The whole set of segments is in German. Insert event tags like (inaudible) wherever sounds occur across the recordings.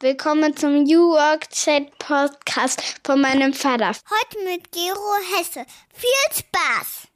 Willkommen zum New Work Chat Podcast von meinem Vater. Heute mit Gero Hesse. Viel Spaß!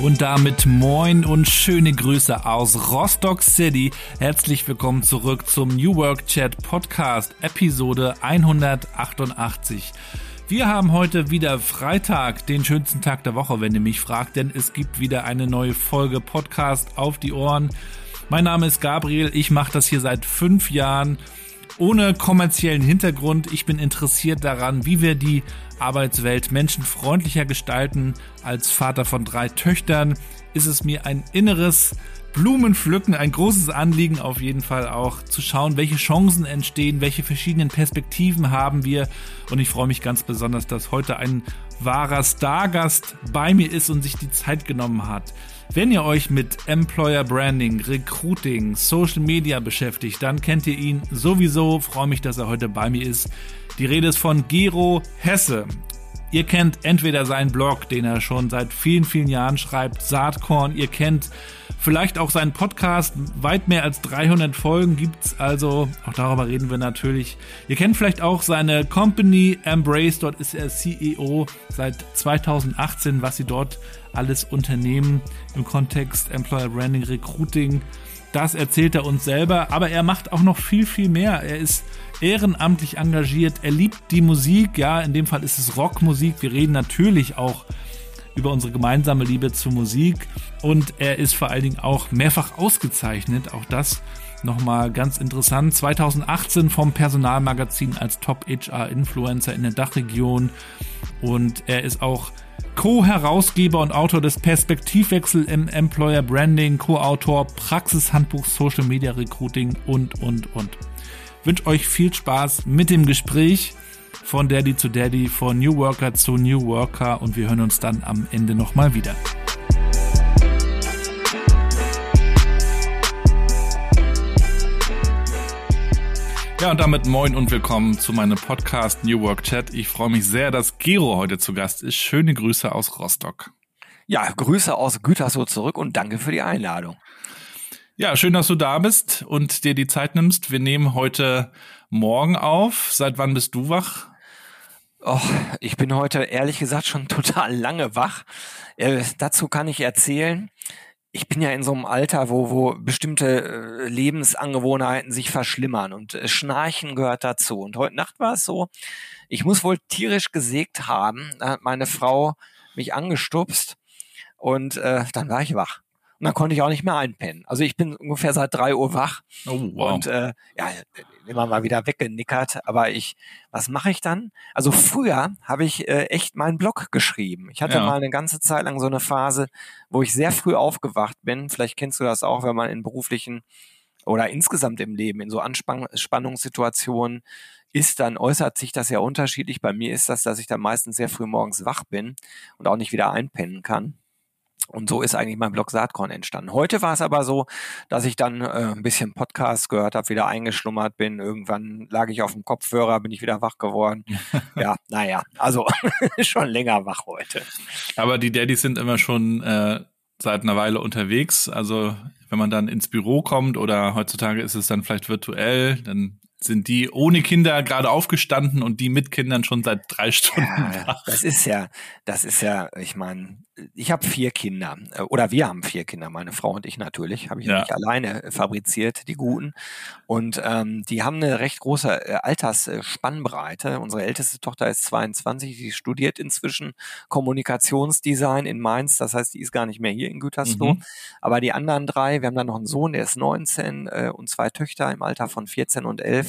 Und damit moin und schöne Grüße aus Rostock City. Herzlich willkommen zurück zum New Work Chat Podcast, Episode 188. Wir haben heute wieder Freitag, den schönsten Tag der Woche, wenn ihr mich fragt, denn es gibt wieder eine neue Folge Podcast auf die Ohren. Mein Name ist Gabriel, ich mache das hier seit fünf Jahren ohne kommerziellen Hintergrund. Ich bin interessiert daran, wie wir die Arbeitswelt menschenfreundlicher gestalten. Als Vater von drei Töchtern ist es mir ein inneres Blumenpflücken, ein großes Anliegen auf jeden Fall auch zu schauen, welche Chancen entstehen, welche verschiedenen Perspektiven haben wir. Und ich freue mich ganz besonders, dass heute ein wahrer Stargast bei mir ist und sich die Zeit genommen hat. Wenn ihr euch mit Employer Branding, Recruiting, Social Media beschäftigt, dann kennt ihr ihn sowieso. Freue mich, dass er heute bei mir ist. Die Rede ist von Gero Hesse. Ihr kennt entweder seinen Blog, den er schon seit vielen, vielen Jahren schreibt, Saatkorn. Ihr kennt vielleicht auch seinen Podcast. Weit mehr als 300 Folgen gibt's also. Auch darüber reden wir natürlich. Ihr kennt vielleicht auch seine Company Embrace. Dort ist er CEO seit 2018, was sie dort alles unternehmen im Kontext Employer Branding, Recruiting. Das erzählt er uns selber, aber er macht auch noch viel, viel mehr. Er ist ehrenamtlich engagiert, er liebt die Musik, ja, in dem Fall ist es Rockmusik. Wir reden natürlich auch über unsere gemeinsame Liebe zur Musik und er ist vor allen Dingen auch mehrfach ausgezeichnet. Auch das nochmal ganz interessant. 2018 vom Personalmagazin als Top HR Influencer in der Dachregion und er ist auch Co-Herausgeber und Autor des Perspektivwechsel im Employer Branding, Co-Autor Praxishandbuch Social Media Recruiting und, und, und. wünsche euch viel Spaß mit dem Gespräch von Daddy zu Daddy, von New Worker zu New Worker und wir hören uns dann am Ende nochmal wieder. Ja, und damit moin und willkommen zu meinem Podcast New Work Chat. Ich freue mich sehr, dass Gero heute zu Gast ist. Schöne Grüße aus Rostock. Ja, Grüße aus Gütersloh zurück und danke für die Einladung. Ja, schön, dass du da bist und dir die Zeit nimmst. Wir nehmen heute Morgen auf. Seit wann bist du wach? Oh, ich bin heute ehrlich gesagt schon (laughs) total lange wach. Äh, dazu kann ich erzählen, ich bin ja in so einem Alter, wo, wo bestimmte äh, Lebensangewohnheiten sich verschlimmern und äh, Schnarchen gehört dazu. Und heute Nacht war es so, ich muss wohl tierisch gesägt haben. Da hat meine Frau mich angestupst und äh, dann war ich wach. Und dann konnte ich auch nicht mehr einpennen. Also ich bin ungefähr seit drei Uhr wach. Oh, wow. Und äh, ja, immer mal wieder weggenickert. Aber ich, was mache ich dann? Also früher habe ich äh, echt meinen Blog geschrieben. Ich hatte Ja. mal eine ganze Zeit lang so eine Phase, wo ich sehr früh aufgewacht bin. Vielleicht kennst du das auch, wenn man in beruflichen oder insgesamt im Leben in so Anspannungssituationen ist, dann äußert sich das ja unterschiedlich. Bei mir ist das, dass ich dann meistens sehr früh morgens wach bin und auch nicht wieder einpennen kann. Und so ist eigentlich mein Blog Saatkorn entstanden. Heute war es aber so, dass ich dann äh, ein bisschen Podcast gehört habe, wieder eingeschlummert bin. Irgendwann lag ich auf dem Kopfhörer, bin ich wieder wach geworden. (laughs) ja, naja, also (laughs) schon länger wach heute. Aber die Daddys sind immer schon äh, seit einer Weile unterwegs. Also wenn man dann ins Büro kommt oder heutzutage ist es dann vielleicht virtuell, dann sind die ohne Kinder gerade aufgestanden und die mit Kindern schon seit drei Stunden Ja, wach. das ist ja, das ist ja, ich meine, ich habe vier Kinder oder wir haben vier Kinder, meine Frau und ich natürlich, habe ich ja. Ja. nicht alleine äh, fabriziert, die guten. Und ähm, die haben eine recht große äh, Altersspannbreite. Unsere älteste Tochter ist 22, die studiert inzwischen Kommunikationsdesign in Mainz, das heißt, die ist gar nicht mehr hier in Gütersloh. Mhm. Aber die anderen drei, wir haben dann noch einen Sohn, der ist 19 äh, und zwei Töchter im Alter von 14 und 11,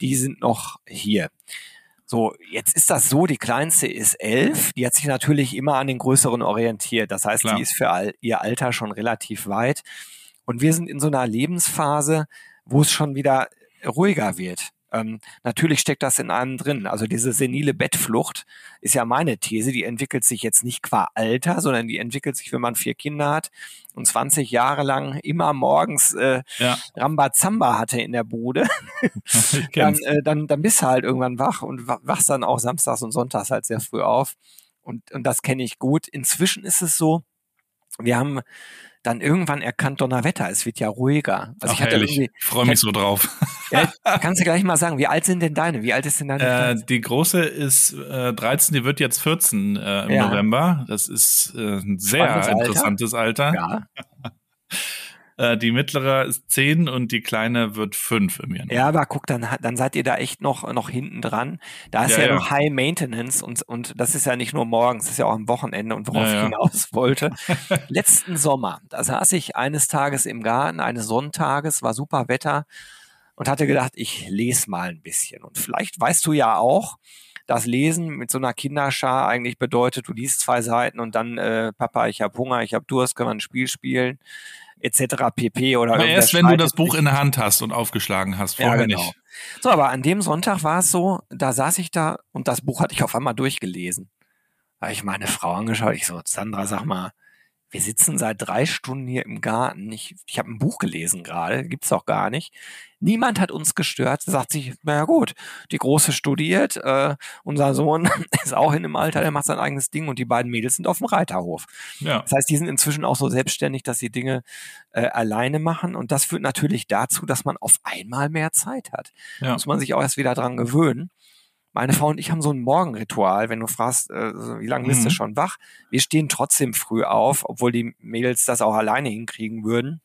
die sind noch hier. So, jetzt ist das so, die kleinste ist elf, die hat sich natürlich immer an den größeren orientiert. Das heißt, Klar. die ist für all, ihr Alter schon relativ weit. Und wir sind in so einer Lebensphase, wo es schon wieder ruhiger wird. Ähm, natürlich steckt das in einem drin. Also diese senile Bettflucht ist ja meine These, die entwickelt sich jetzt nicht qua Alter, sondern die entwickelt sich, wenn man vier Kinder hat und 20 Jahre lang immer morgens äh, Ja. Rambazamba hatte in der Bude, (laughs) dann, äh, dann, dann bist du halt irgendwann wach und wa- wachst dann auch samstags und sonntags halt sehr früh auf. Und, und das kenne ich gut. Inzwischen ist es so, wir haben dann irgendwann erkannt, Donnerwetter, es wird ja ruhiger. Also Ach, ich hatte herrlich. irgendwie, Ich freue mich so drauf. (laughs) ja, kannst du gleich mal sagen, wie alt sind denn deine? Wie alt ist denn deine? Äh, die große ist äh, 13, die wird jetzt 14 äh, im Ja. November. Das ist äh, ein sehr Spannendes Alter. interessantes Alter. ja. (laughs) Äh, die mittlere ist 10 und die kleine wird 5 im Januar. ja, aber guck, dann, dann seid ihr da echt noch, noch hinten dran. Da ist Ja, ja, ja. noch High Maintenance und, und das ist ja nicht nur morgens, das ist ja auch am Wochenende und worauf Ja, ich hinaus wollte. (laughs) Letzten Sommer, da saß ich eines Tages im Garten, eines Sonntages, war super Wetter und hatte gedacht, ich lese mal ein bisschen. Und vielleicht weißt du ja auch, dass Lesen mit so einer Kinderschar eigentlich bedeutet, du liest zwei Seiten und dann, äh, Papa, ich habe Hunger, ich habe Durst, können wir ein Spiel spielen, etc. pp. Oder Aber erst wenn du das Buch in der Hand hast und aufgeschlagen hast, Ja, vorher genau. nicht. So, aber an dem Sonntag war es so, da saß ich da und das Buch hatte ich auf einmal durchgelesen. Da habe ich meine Frau angeschaut, ich so, Sandra, sag mal, wir sitzen seit drei Stunden hier im Garten. Ich, ich habe ein Buch gelesen gerade, gibt's doch gar nicht. Niemand hat uns gestört. Sagt sich, naja gut, die Große studiert, äh, unser Sohn (laughs) ist auch in dem Alter, der macht sein eigenes Ding und die beiden Mädels sind auf dem Reiterhof. Ja. Das heißt, die sind inzwischen auch so selbstständig, dass sie Dinge äh, alleine machen. Und das führt natürlich dazu, dass man auf einmal mehr Zeit hat. Ja. Muss man sich auch erst wieder dran gewöhnen. Meine Frau und ich haben so ein Morgenritual, wenn du fragst, äh, wie lange bist du Mhm. schon wach? Wir stehen trotzdem früh auf, obwohl die Mädels das auch alleine hinkriegen würden.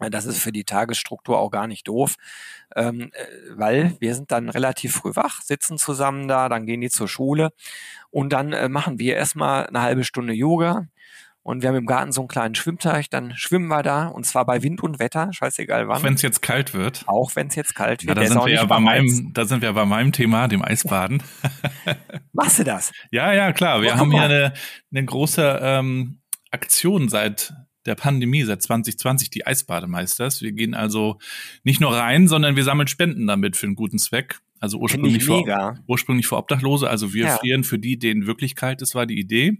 Äh, Das ist für die Tagesstruktur auch gar nicht doof, ähm, äh, weil wir sind dann relativ früh wach, sitzen zusammen da, dann gehen die zur Schule und dann äh, machen wir erstmal eine halbe Stunde Yoga und wir haben im Garten so einen kleinen Schwimmteich, dann schwimmen wir da und zwar bei Wind und Wetter, scheißegal wann, Auch wenn es jetzt kalt wird. auch wenn es jetzt kalt Ja, wird. da Der ist sind wir ja bei meinem, da sind wir bei meinem Thema, dem Eisbaden. (laughs) Machst du das? Ja, ja, klar. Wir Oh, haben hier mal. eine, eine große ähm, Aktion seit der Pandemie, seit 2020, die Eisbademeisters. Wir gehen also nicht nur rein, sondern wir sammeln Spenden damit für einen guten Zweck. Also ursprünglich ich für, ursprünglich für Obdachlose. Also wir Ja. frieren für die, denen wirklich kalt ist, war die Idee.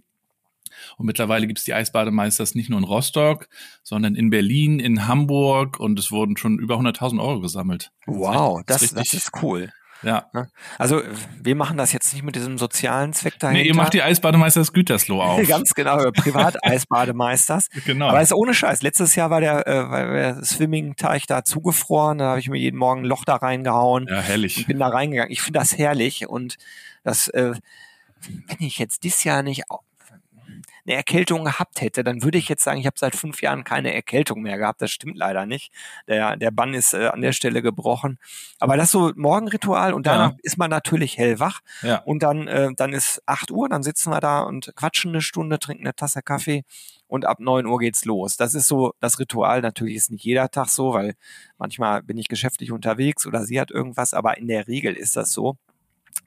Und mittlerweile gibt es die Eisbademeisters nicht nur in Rostock, sondern in Berlin, in Hamburg und es wurden schon über 100.000 Euro gesammelt. Wow, Das das, ist das ist cool. Ja. Ne? Also wir machen das jetzt nicht mit diesem sozialen Zweck dahinter. Nee, ihr macht die Eisbademeisters Gütersloh (laughs) auf. Ganz genau, Privateisbademeisters. (laughs) genau. Aber ist ohne Scheiß. Letztes Jahr war der, äh, war der Swimming-Teich da zugefroren. Da habe ich mir jeden Morgen ein Loch da reingehauen ja, herrlich. und bin da reingegangen. Ich finde das herrlich und das, äh, wenn ich jetzt dieses Jahr nicht eine Erkältung gehabt hätte, dann würde ich jetzt sagen, ich habe seit fünf Jahren keine Erkältung mehr gehabt. Das stimmt leider nicht. Der, der Bann ist äh, an der Stelle gebrochen. Aber das so Morgenritual und danach Ja. ist man natürlich hellwach. Ja. Und dann, äh, dann ist 8 Uhr, dann sitzen wir da und quatschen eine Stunde, trinken eine Tasse Kaffee und ab 9 Uhr geht's los. Das ist so das Ritual. Natürlich ist nicht jeder Tag so, weil manchmal bin ich geschäftlich unterwegs oder sie hat irgendwas, aber in der Regel ist das so.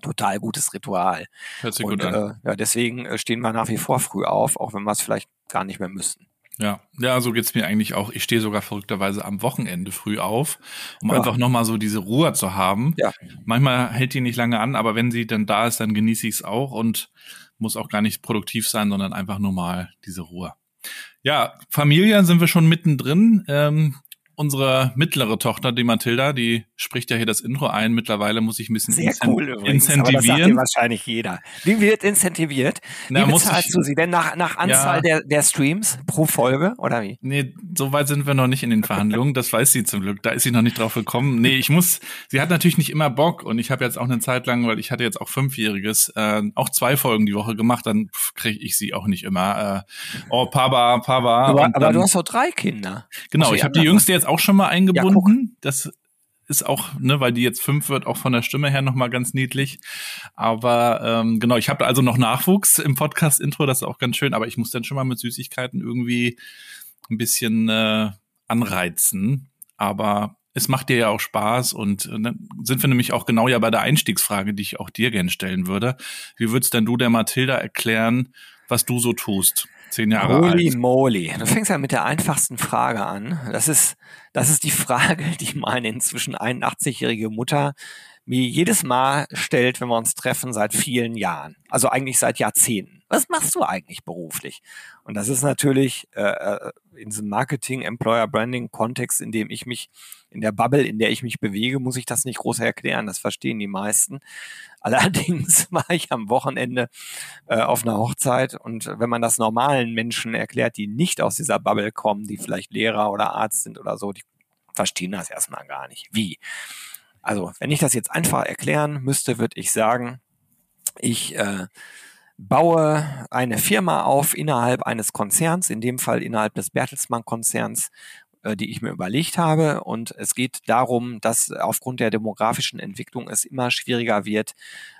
Total gutes Ritual. Hört sich Und gut an. äh, ja, deswegen äh, stehen wir nach wie vor früh auf, auch wenn wir es vielleicht gar nicht mehr müssten. Ja, ja, so geht's mir eigentlich auch. Ich stehe sogar verrückterweise am Wochenende früh auf, um Ja. einfach nochmal so diese Ruhe zu haben. Ja. Manchmal hält die nicht lange an, aber wenn sie dann da ist, dann genieße ich es auch und muss auch gar nicht produktiv sein, sondern einfach nur mal diese Ruhe. Ja, Familie sind wir schon mittendrin. Ähm, unsere mittlere Tochter, die Mathilda, die spricht ja hier das Intro ein. Mittlerweile muss ich ein bisschen Sehr incen- cool übrigens. Aber das sagt dir incentivieren. wahrscheinlich jeder. Wie wird incentiviert? Na, wie muss bezahlst ich- du sie denn nach, nach Anzahl Ja. der, der Streams pro Folge oder wie? Nee, so weit sind wir noch nicht in den Verhandlungen. Das weiß sie zum Glück. Da ist sie noch nicht drauf gekommen. Nee, ich muss, sie hat natürlich nicht immer Bock und ich habe jetzt auch eine Zeit lang, weil ich hatte jetzt auch Fünfjähriges, äh, auch zwei Folgen die Woche gemacht, dann kriege ich sie auch nicht immer. Äh, oh, Papa, Papa. Aber, aber dann, du hast doch drei Kinder. genau, ich habe die Jüngste jetzt auch schon mal eingebunden. guck. das ist auch, ne, weil die jetzt fünf wird, auch von der Stimme her nochmal ganz niedlich. Aber ähm, genau, ich habe also noch Nachwuchs im Podcast-Intro, das ist auch ganz schön, aber ich muss dann schon mal mit Süßigkeiten irgendwie ein bisschen äh, anreizen. Aber es macht dir ja auch Spaß und äh, dann sind wir nämlich auch genau ja bei der Einstiegsfrage, die ich auch dir gern stellen würde. Wie würdest denn du der Mathilda erklären, was du so tust? Zehn Jahre Holy alt. moly. Du fängst ja mit der einfachsten Frage an. Das ist, das ist die Frage, die meine inzwischen 81-jährige Mutter mir jedes Mal stellt, wenn wir uns treffen, seit vielen Jahren. Also eigentlich seit Jahrzehnten. Was machst du eigentlich beruflich? Und das ist natürlich äh, äh in diesem Marketing, Employer Branding Kontext, in dem ich mich, in der Bubble, in der ich mich bewege, muss ich das nicht groß erklären. Das verstehen die meisten. (laughs) Allerdings war ich am Wochenende äh, auf einer Hochzeit und wenn man das normalen Menschen erklärt, die nicht aus dieser Bubble kommen, die vielleicht Lehrer oder Arzt sind oder so, die verstehen das erstmal gar nicht. Wie? Also, wenn ich das jetzt einfach erklären müsste, würde ich sagen, ich äh, baue eine Firma auf innerhalb eines Konzerns, in dem Fall innerhalb des Bertelsmann-Konzerns, äh, die ich mir überlegt habe. Und es geht darum, dass aufgrund der demografischen Entwicklung es immer schwieriger wird,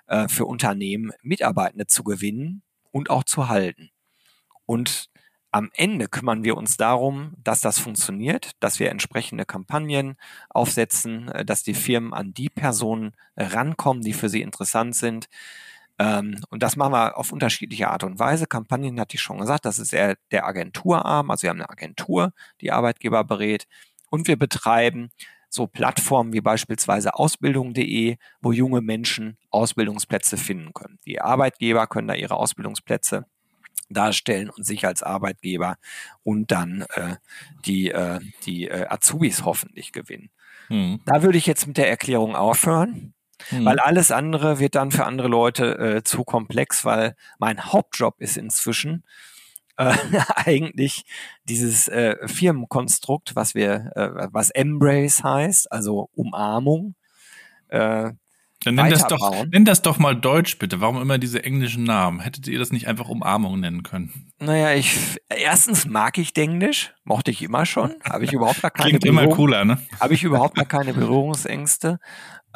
äh, für Unternehmen Mitarbeitende zu gewinnen und auch zu halten. Und am Ende kümmern wir uns darum, dass das funktioniert, dass wir entsprechende Kampagnen aufsetzen, äh, dass die Firmen an die Personen rankommen, die für sie interessant sind. Ähm, und das machen wir auf unterschiedliche Art und Weise. Kampagnen hatte ich schon gesagt, das ist eher der Agenturarm. Also wir haben eine Agentur, die Arbeitgeber berät. Und wir betreiben so Plattformen wie beispielsweise Ausbildung.de, wo junge Menschen Ausbildungsplätze finden können. Die Arbeitgeber können da ihre Ausbildungsplätze darstellen und sich als Arbeitgeber und dann äh, die, äh, die äh, Azubis hoffentlich gewinnen. Hm. Da würde ich jetzt mit der Erklärung aufhören, hm. weil alles andere wird dann für andere Leute äh, zu komplex, weil mein Hauptjob ist inzwischen äh, (laughs) eigentlich dieses äh, Firmenkonstrukt, was wir, äh, was Embrace heißt, also Umarmung. Äh, dann nenn das, doch, nenn das doch mal Deutsch bitte. Warum immer diese englischen Namen? Hättet ihr das nicht einfach Umarmung nennen können? Naja, ich erstens mag ich Englisch, mochte ich immer schon, habe ich überhaupt gar keine Klingt immer cooler, ne? Habe ich überhaupt gar keine Berührungsängste.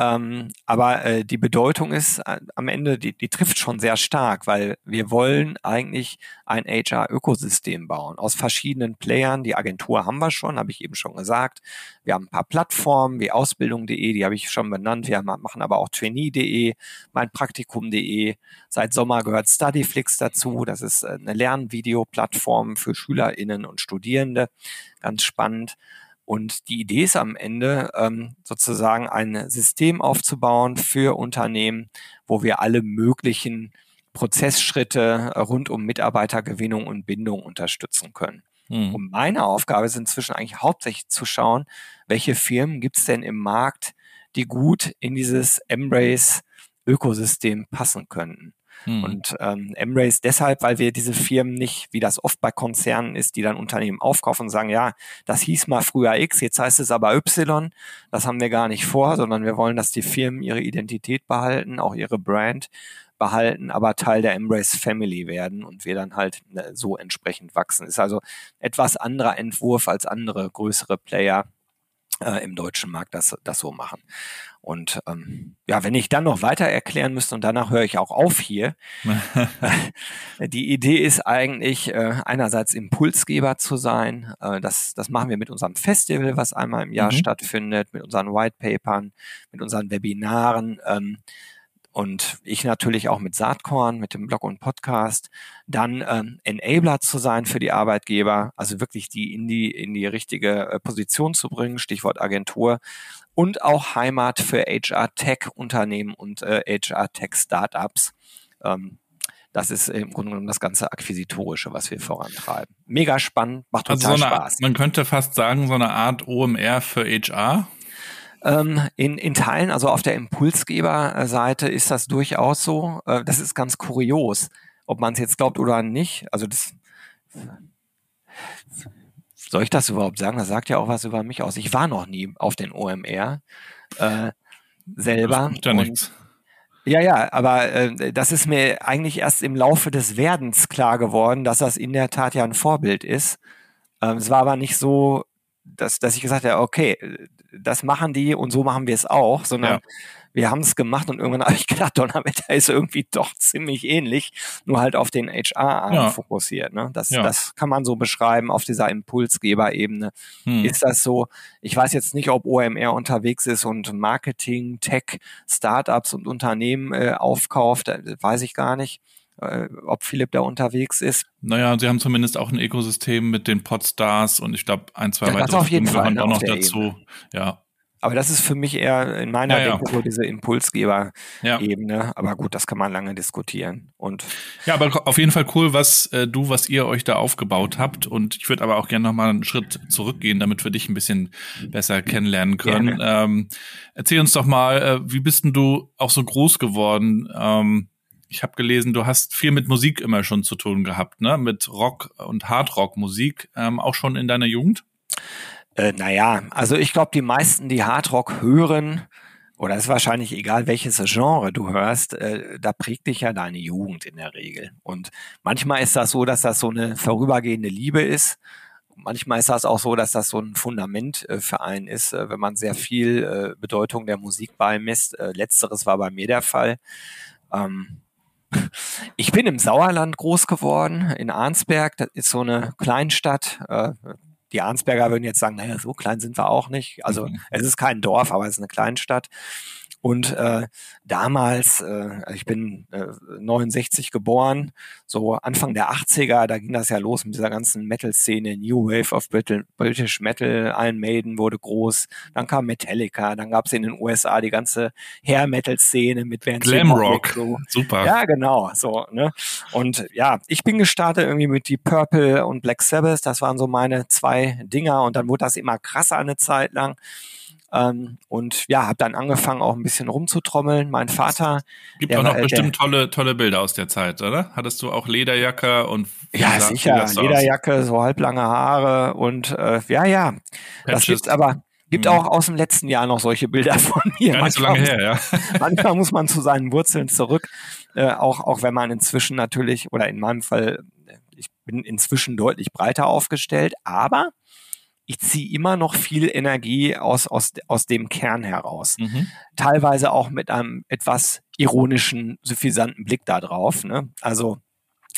Ähm, aber äh, die Bedeutung ist äh, am Ende, die, die trifft schon sehr stark, weil wir wollen eigentlich ein HR-Ökosystem bauen aus verschiedenen Playern. Die Agentur haben wir schon, habe ich eben schon gesagt. Wir haben ein paar Plattformen wie Ausbildung.de, die habe ich schon benannt. Wir machen aber auch Trainee.de, meinpraktikum.de. Seit Sommer gehört Studyflix dazu. Das ist äh, eine Lernvideoplattform für SchülerInnen und Studierende. Ganz spannend. Und die Idee ist am Ende ähm, sozusagen ein System aufzubauen für Unternehmen, wo wir alle möglichen Prozessschritte rund um Mitarbeitergewinnung und Bindung unterstützen können. Mhm. Und meine Aufgabe ist inzwischen eigentlich hauptsächlich zu schauen, welche Firmen gibt es denn im Markt, die gut in dieses Embrace-Ökosystem passen könnten. Hm. Und ähm, Embrace deshalb, weil wir diese Firmen nicht, wie das oft bei Konzernen ist, die dann Unternehmen aufkaufen und sagen, ja, das hieß mal früher X, jetzt heißt es aber Y. Das haben wir gar nicht vor, sondern wir wollen, dass die Firmen ihre Identität behalten, auch ihre Brand behalten, aber Teil der Embrace Family werden und wir dann halt ne, so entsprechend wachsen. Ist also etwas anderer Entwurf als andere größere Player äh, im deutschen Markt das, das so machen. Und ähm, ja, wenn ich dann noch weiter erklären müsste und danach höre ich auch auf hier. (laughs) die Idee ist eigentlich äh, einerseits Impulsgeber zu sein. Äh, das, das machen wir mit unserem Festival, was einmal im Jahr mhm. stattfindet, mit unseren Whitepapern, mit unseren Webinaren. Ähm, und ich natürlich auch mit Saatkorn, mit dem Blog und Podcast, dann ähm, Enabler zu sein für die Arbeitgeber, also wirklich die in die in die richtige äh, Position zu bringen, Stichwort Agentur und auch Heimat für HR Tech Unternehmen und äh, HR Tech Startups. Ähm, das ist im Grunde genommen das ganze Akquisitorische, was wir vorantreiben. Mega spannend, macht total also so eine, Spaß. Man könnte fast sagen, so eine Art OMR für HR. Ähm, in, in Teilen, also auf der Impulsgeberseite ist das durchaus so. Äh, das ist ganz kurios, ob man es jetzt glaubt oder nicht. Also das soll ich das überhaupt sagen? Das sagt ja auch was über mich aus. Ich war noch nie auf den OMR äh, selber. Das ja nichts. Ja, ja, aber äh, das ist mir eigentlich erst im Laufe des Werdens klar geworden, dass das in der Tat ja ein Vorbild ist. Ähm, es war aber nicht so, dass, dass ich gesagt habe, okay, das machen die und so machen wir es auch, sondern ja. wir haben es gemacht und irgendwann (laughs) habe ich gedacht, Donnerwetter ist irgendwie doch ziemlich ähnlich, nur halt auf den HR-Arm ja. fokussiert. Ne? Das, ja. das kann man so beschreiben auf dieser Impulsgeber-Ebene. Hm. Ist das so? Ich weiß jetzt nicht, ob OMR unterwegs ist und Marketing, Tech, Startups und Unternehmen äh, aufkauft, äh, weiß ich gar nicht äh, ob Philipp da unterwegs ist. Naja, sie haben zumindest auch ein Ökosystem mit den Podstars und ich glaube ein, zwei ja, weitere Firmen gehören auch noch dazu. Ebene. Ja. Aber das ist für mich eher in meiner Ja, ja. Denke so diese Ja. Impulsgeber-Ebene. Aber gut, das kann man lange diskutieren. Und Ja, aber auf jeden Fall cool, was äh, du, was ihr euch da aufgebaut habt. Und ich würde aber auch gerne noch mal einen Schritt zurückgehen, damit wir dich ein bisschen besser kennenlernen können. Ähm, erzähl uns doch mal, äh, wie bist denn du auch so groß geworden? Ähm, ich habe gelesen, du hast viel mit Musik immer schon zu tun gehabt, ne? Mit Rock und Hardrock-Musik, ähm, auch schon in deiner Jugend. Äh, naja, also ich glaube, die meisten, die Hardrock hören, oder ist wahrscheinlich egal, welches Genre du hörst, äh, da prägt dich ja deine Jugend in der Regel. Und manchmal ist das so, dass das so eine vorübergehende Liebe ist. Manchmal ist das auch so, dass das so ein Fundament äh, für einen ist, äh, wenn man sehr viel äh, Bedeutung der Musik beimisst. Äh, letzteres war bei mir der Fall. Ähm, ich bin im Sauerland groß geworden, in Arnsberg. Das ist so eine Kleinstadt. Äh, die Arnsberger würden jetzt sagen, naja, so klein sind wir auch nicht. Also Mhm. es ist kein Dorf, aber es ist eine Kleinstadt. Und äh, damals, äh, ich bin äh, 69 geboren, so Anfang der 80er, da ging das ja los mit dieser ganzen Metal-Szene, New Wave of Brit British Metal, Iron Maiden wurde groß, dann kam Metallica, dann gab es in den USA die ganze Hair-Metal-Szene mit Vance Glamrock. So. Super. Ja, genau, so, ne? Und ja, ich bin gestartet irgendwie mit Deep Purple und Black Sabbath, das waren so meine zwei Dinger und dann wurde das immer krasser eine Zeit lang. Ähm, und ja, habe dann angefangen auch ein bisschen rumzutrommeln. Mein Vater, Gibt Der auch noch war- äh, bestimmt tolle, tolle Bilder aus der Zeit, oder? Hattest du auch Lederjacke und ja sicher, sah's aus? Lederjacke, so halblange Haare und äh, ja, ja, das Patches. gibt's aber gibt Mhm. auch aus dem letzten Jahr noch solche Bilder (laughs) von mir. Gar nicht so lange her, ja. (laughs) manchmal muss man zu seinen Wurzeln zurück, äh, auch, auch wenn man inzwischen natürlich, oder in meinem Fall, äh, ich bin inzwischen deutlich breiter aufgestellt, aber ich ziehe immer noch viel Energie aus, aus, aus dem Kern heraus. Mhm. Teilweise auch mit einem etwas ironischen, suffisanten Blick da drauf. Ne? Also,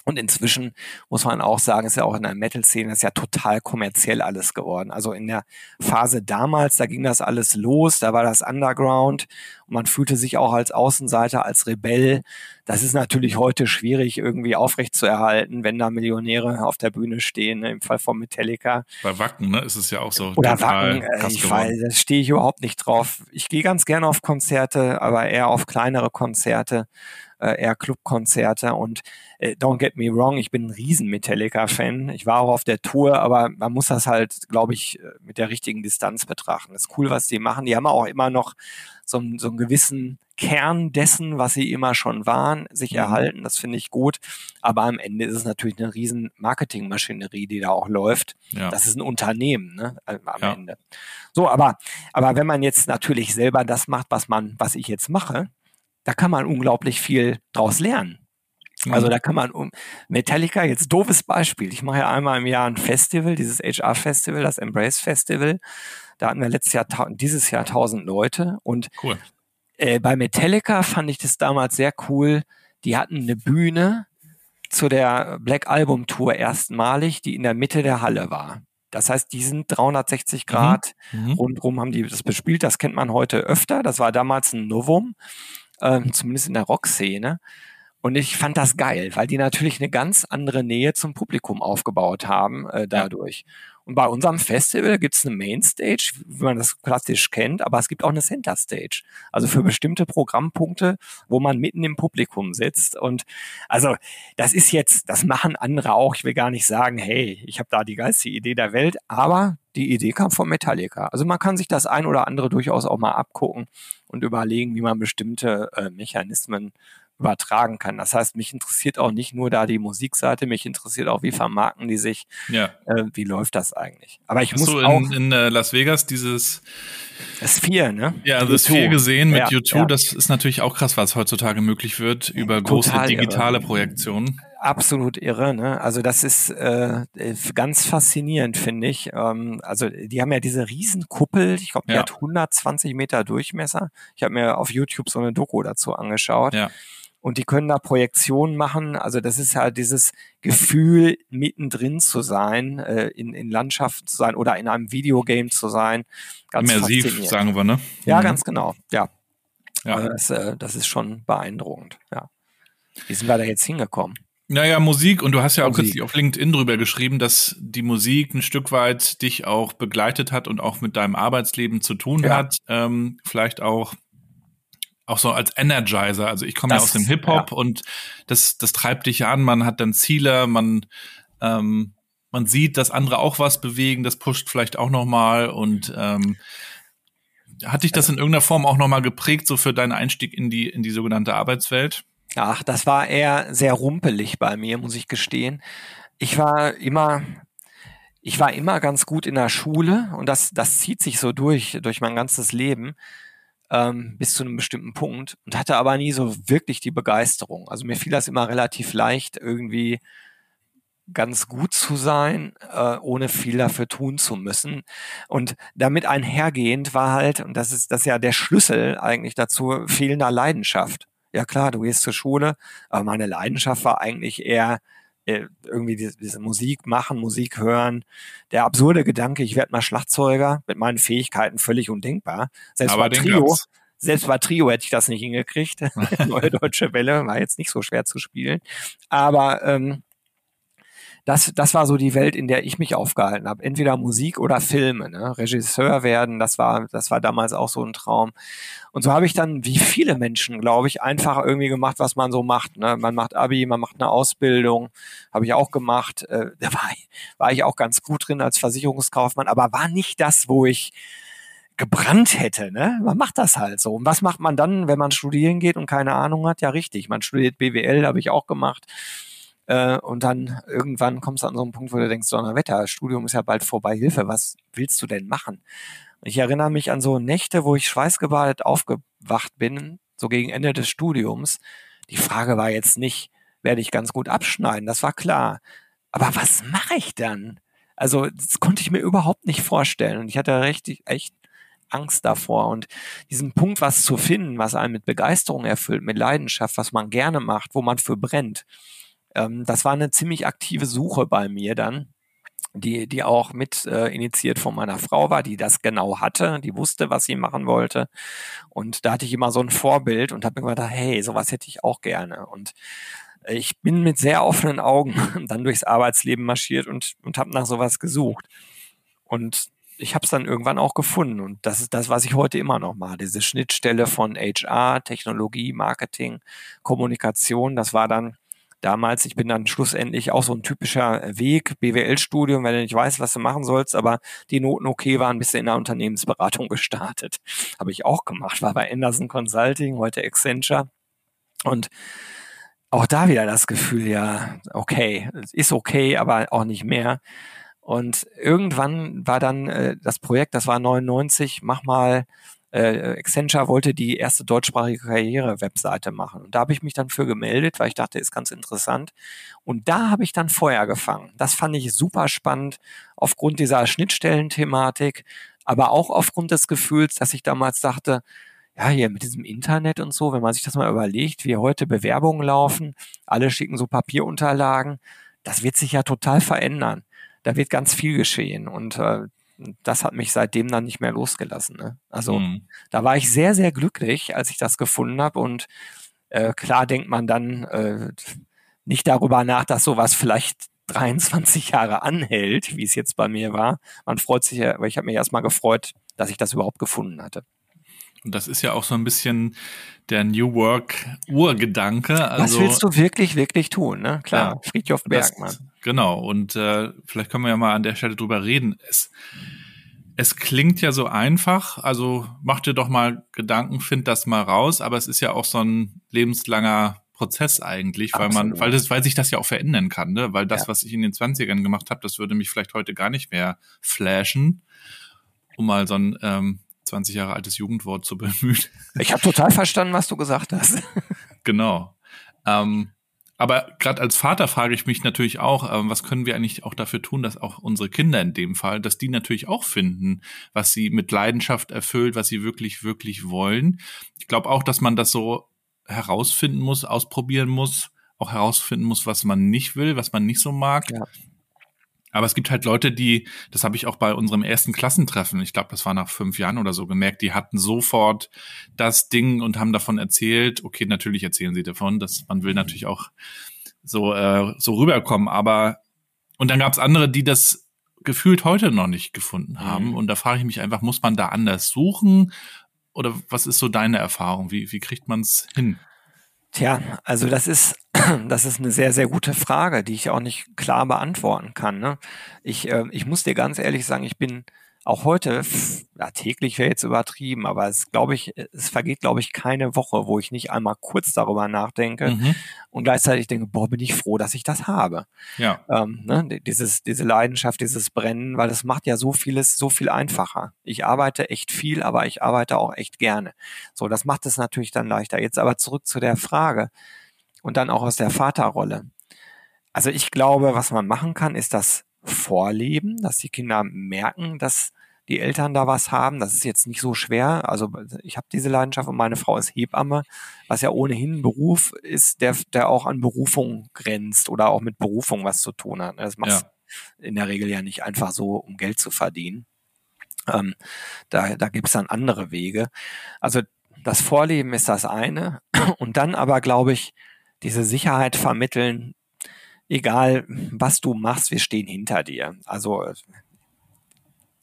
und inzwischen muss man auch sagen, ist ja auch in der Metal-Szene ist ja total kommerziell alles geworden. Also in der Phase damals, da ging das alles los, da war das Underground und man fühlte sich auch als Außenseiter, als Rebell. Das ist natürlich heute schwierig irgendwie aufrechtzuerhalten, wenn da Millionäre auf der Bühne stehen, ne? im Fall von Metallica. Bei Wacken, ne, ist es ja auch so Oder Wacken, äh, ich weiß, da stehe ich überhaupt nicht drauf. Ich gehe ganz gerne auf Konzerte, aber eher auf kleinere Konzerte, äh, eher Clubkonzerte und äh, don't get me wrong, ich bin ein riesen Metallica-Fan. Ich war auch auf der Tour, aber man muss das halt, glaube ich, äh, mit der richtigen Distanz betrachten. Das ist cool, was die machen. Die haben auch immer noch so, einen- so einen gewissen Kern dessen, was sie immer schon waren, sich Mhm. erhalten. Das finde ich gut. Aber am Ende ist es natürlich eine riesen Marketingmaschinerie, die da auch läuft. Ja. Das ist ein Unternehmen, ne, am Ja. Ende. So, aber, aber wenn man jetzt natürlich selber das macht, was man, was ich jetzt mache, da kann man unglaublich viel draus lernen. Also Mhm. da kann man um Metallica, jetzt doofes Beispiel. Ich mache ja einmal im Jahr ein Festival, dieses HR-Festival, das Embrace Festival. Da hatten wir letztes Jahr, dieses Jahr 1000 Leute und Cool. äh, bei Metallica fand ich das damals sehr cool. Die hatten eine Bühne zu der Black Album Tour erstmalig, die in der Mitte der Halle war. Das heißt, die sind 360 Grad Mhm. rundrum haben die das bespielt. Das kennt man heute öfter. Das war damals ein Novum, ähm, zumindest in der Rockszene. Und ich fand das geil, weil die natürlich eine ganz andere Nähe zum Publikum aufgebaut haben äh, dadurch. Und bei unserem Festival gibt's eine Mainstage, wie man das klassisch kennt, aber es gibt auch eine Center Stage. Also für bestimmte Programmpunkte, wo man mitten im Publikum sitzt. Und also das ist jetzt, das machen andere auch. Ich will gar nicht sagen, hey, ich habe da die geilste Idee der Welt, aber die Idee kam von Metallica. Also man kann sich das ein oder andere durchaus auch mal abgucken und überlegen, wie man bestimmte äh, Mechanismen übertragen kann. Das heißt, mich interessiert auch nicht nur da die Musikseite, mich interessiert auch, wie vermarkten die sich, Ja. äh, wie läuft das eigentlich. Aber ich Hast muss du auch, in, in äh, Las Vegas dieses das vier, ne? Ja, also das U2. viel gesehen mit Ja, U2, ja. das ist natürlich auch krass, was heutzutage möglich wird über Total große irre. digitale Projektionen. Absolut irre, ne? Also das ist äh, ganz faszinierend, finde ich. Ähm, also die haben ja diese Riesenkuppel, ich glaube, die Ja. hat 120 Meter Durchmesser. Ich habe mir auf YouTube so eine Doku dazu angeschaut. Ja. Und die können da Projektionen machen. Also das ist halt dieses Gefühl, mittendrin zu sein, äh, in, in Landschaften zu sein oder in einem Videogame zu sein. Ganz Immersiv, sagen wir, ne? Ja, Mhm. ganz genau. Ja, Ja. Also das, äh, das ist schon beeindruckend. Ja. Wie sind wir da jetzt hingekommen? Naja, Musik, und du hast ja auch Musik. kürzlich auf LinkedIn drüber geschrieben, dass die Musik ein Stück weit dich auch begleitet hat und auch mit deinem Arbeitsleben zu tun Ja. hat. Ähm, vielleicht auch auch so als Energizer. Also ich komme ja aus dem Hip-Hop und das, das treibt dich an, man hat dann Ziele, man, ähm, man sieht, dass andere auch was bewegen, das pusht vielleicht auch nochmal und ähm, hat dich das in irgendeiner Form auch nochmal geprägt, so für deinen Einstieg in die, in die sogenannte Arbeitswelt? Ach, das war eher sehr rumpelig bei mir, muss ich gestehen. Ich war immer, ich war immer ganz gut in der Schule und das, das zieht sich so durch, durch mein ganzes Leben ähm, bis zu einem bestimmten Punkt und hatte aber nie so wirklich die Begeisterung. Also mir fiel das immer relativ leicht, irgendwie ganz gut zu sein, äh, ohne viel dafür tun zu müssen. Und damit einhergehend war halt, und das ist das ist ja der Schlüssel eigentlich dazu, fehlender Leidenschaft. Ja klar, du gehst zur Schule, aber meine Leidenschaft war eigentlich eher irgendwie diese, diese Musik machen, Musik hören. Der absurde Gedanke, ich werde mal Schlagzeuger mit meinen Fähigkeiten völlig undenkbar. Selbst Aber bei Trio, gab's. selbst bei Trio hätte ich das nicht hingekriegt. (laughs) (laughs) Neue Deutsche Welle war jetzt nicht so schwer zu spielen. Aber ähm, das, das war so die Welt, in der ich mich aufgehalten habe. Entweder Musik oder Filme. Ne? Regisseur werden, das war, das war damals auch so ein Traum. Und so habe ich dann, wie viele Menschen, glaube ich, einfach irgendwie gemacht, was man so macht. Ne? Man macht Abi, man macht eine Ausbildung, habe ich auch gemacht. Äh, (laughs) da war, ich- war ich auch ganz gut drin als Versicherungskaufmann, aber war nicht das, wo ich gebrannt hätte. Ne? Man macht das halt so. Und was macht man dann, wenn man studieren geht und keine Ahnung hat? Ja, richtig. Man studiert BWL, habe ich auch gemacht. Äh, und dann irgendwann kommst du an so einen Punkt, wo du denkst, Donnerwetter, Studium ist ja bald vorbei, Hilfe, was willst du denn machen? Ich erinnere mich an so Nächte, wo ich schweißgebadet aufgewacht bin, so gegen Ende des Studiums. Die Frage war jetzt nicht, werde ich ganz gut abschneiden, das war klar. Aber was mache ich dann? Also, das konnte ich mir überhaupt nicht vorstellen. Und ich hatte richtig, echt Angst davor. Und diesen Punkt, was zu finden, was einen mit Begeisterung erfüllt, mit Leidenschaft, was man gerne macht, wo man für brennt, ähm, das war eine ziemlich aktive Suche bei mir dann, die, die auch mit äh, initiiert von meiner Frau war, die das genau hatte, die wusste, was sie machen wollte. Und da hatte ich immer so ein Vorbild und habe mir gedacht, hey, sowas hätte ich auch gerne. Und ich bin mit sehr offenen Augen (laughs) dann durchs Arbeitsleben marschiert und, und habe nach sowas gesucht. Und ich habe es dann irgendwann auch gefunden. Und das ist das, was ich heute immer noch mache. Diese Schnittstelle von HR, Technologie, Marketing, Kommunikation. Das war dann damals, ich bin dann schlussendlich auch so ein typischer Weg, BWL-Studium, wenn du nicht weißt, was du machen sollst, aber die Noten okay waren, bist du in der Unternehmensberatung gestartet. Habe ich auch gemacht, war bei Anderson Consulting, heute Accenture. Und auch da wieder das Gefühl, ja, okay, ist okay, aber auch nicht mehr. Und irgendwann war dann äh, das Projekt, das war 99, mach mal, äh, Accenture wollte die erste deutschsprachige Karriere-Webseite machen. Und da habe ich mich dann für gemeldet, weil ich dachte, ist ganz interessant. Und da habe ich dann Feuer gefangen. Das fand ich super spannend aufgrund dieser Schnittstellenthematik, aber auch aufgrund des Gefühls, dass ich damals dachte, ja, hier mit diesem Internet und so, wenn man sich das mal überlegt, wie heute Bewerbungen laufen, alle schicken so Papierunterlagen, das wird sich ja total verändern. Da wird ganz viel geschehen und äh, das hat mich seitdem dann nicht mehr losgelassen. Ne? Also Hm. da war ich sehr, sehr glücklich, als ich das gefunden habe und äh, klar denkt man dann äh, nicht darüber nach, dass sowas vielleicht 23 Jahre anhält, wie es jetzt bei mir war. Man freut sich ja, aber ich habe mich erstmal gefreut, dass ich das überhaupt gefunden hatte. Und das ist ja auch so ein bisschen der New Work Urgedanke. Also, Was willst du wirklich, wirklich tun? Ne? Klar, Ja. Friedhof Das- Bergmann. Genau, und äh, vielleicht können wir ja mal an der Stelle drüber reden. Es, es klingt ja so einfach, also mach dir doch mal Gedanken, find das mal raus, aber es ist ja auch so ein lebenslanger Prozess eigentlich, weil man, Absolut. weil das, weil sich das ja auch verändern kann, ne? Weil das, Ja. was ich in den 20ern gemacht habe, das würde mich vielleicht heute gar nicht mehr flashen, um mal so ein ähm, 20 Jahre altes Jugendwort zu bemühen. Ich habe total verstanden, was du gesagt hast. Genau. Ähm, aber gerade als Vater frage ich mich natürlich auch, ähm, was können wir eigentlich auch dafür tun, dass auch unsere Kinder in dem Fall, dass die natürlich auch finden, was sie mit Leidenschaft erfüllt, was sie wirklich, wirklich wollen. Ich glaube auch, dass man das so herausfinden muss, ausprobieren muss, auch herausfinden muss, was man nicht will, was man nicht so mag. Ja. Aber es gibt halt Leute, die, das habe ich auch bei unserem ersten Klassentreffen, ich glaube, das war nach fünf Jahren oder so gemerkt, die hatten sofort das Ding und haben davon erzählt. Okay, natürlich erzählen sie davon, dass man will natürlich auch so, äh, so rüberkommen. Aber und dann gab es andere, die das gefühlt heute noch nicht gefunden haben. Mhm. Und da frage ich mich einfach, muss man da anders suchen? Oder was ist so deine Erfahrung? Wie, wie kriegt man es hin? Tja, also das ist, (clears throat) das ist eine sehr, sehr gute Frage, die ich auch nicht klar beantworten kann. Ne? Ich, äh, ich muss dir ganz ehrlich sagen, ich bin auch heute, ja, täglich wäre jetzt übertrieben, aber es glaube ich, es vergeht, glaube ich, keine Woche, wo ich nicht einmal kurz darüber nachdenke Mhm. und gleichzeitig denke, boah, bin ich froh, dass ich das habe. Ja, ähm, ne, dieses, diese Leidenschaft, dieses Brennen, weil das macht ja so vieles so viel einfacher. Ich arbeite echt viel, aber ich arbeite auch echt gerne. So, das macht es natürlich dann leichter. Jetzt aber zurück zu der Frage und dann auch aus der Vaterrolle. Also ich glaube, was man machen kann, ist das Vorleben, dass die Kinder merken, dass die Eltern da was haben. Das ist jetzt nicht so schwer. Also ich habe diese Leidenschaft und meine Frau ist Hebamme, was ja ohnehin ein Beruf ist, der, der auch an Berufung grenzt oder auch mit Berufung was zu tun hat. Das macht in der Regel ja nicht einfach so, um Geld zu verdienen. Ähm, da da gibt es dann andere Wege. Also das Vorleben ist das eine. Und dann aber, glaube ich, diese Sicherheit vermitteln, egal was du machst, wir stehen hinter dir. Also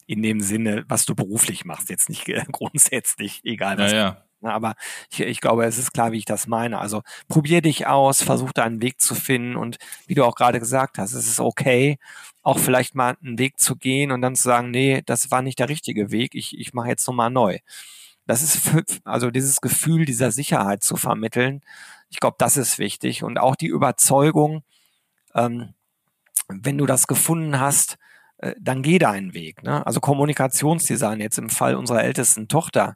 in dem Sinne, was du beruflich machst, jetzt nicht äh, (laughs) grundsätzlich, egal ja, was. ja. Na, Aber ich, ich glaube, es ist klar, wie ich das meine. Also probier dich aus, versuch deinen Weg zu finden und wie du auch gerade gesagt hast, es ist okay, auch vielleicht mal einen Weg zu gehen und dann zu sagen, nee, das war nicht der richtige Weg, ich, ich mache jetzt nochmal neu. Das ist für, also dieses Gefühl dieser Sicherheit zu vermitteln. Ich glaube, das ist wichtig und auch die Überzeugung, ähm, wenn du das gefunden hast, äh, dann geh deinen Weg. Ne? Also Kommunikationsdesign jetzt im Fall unserer ältesten Tochter.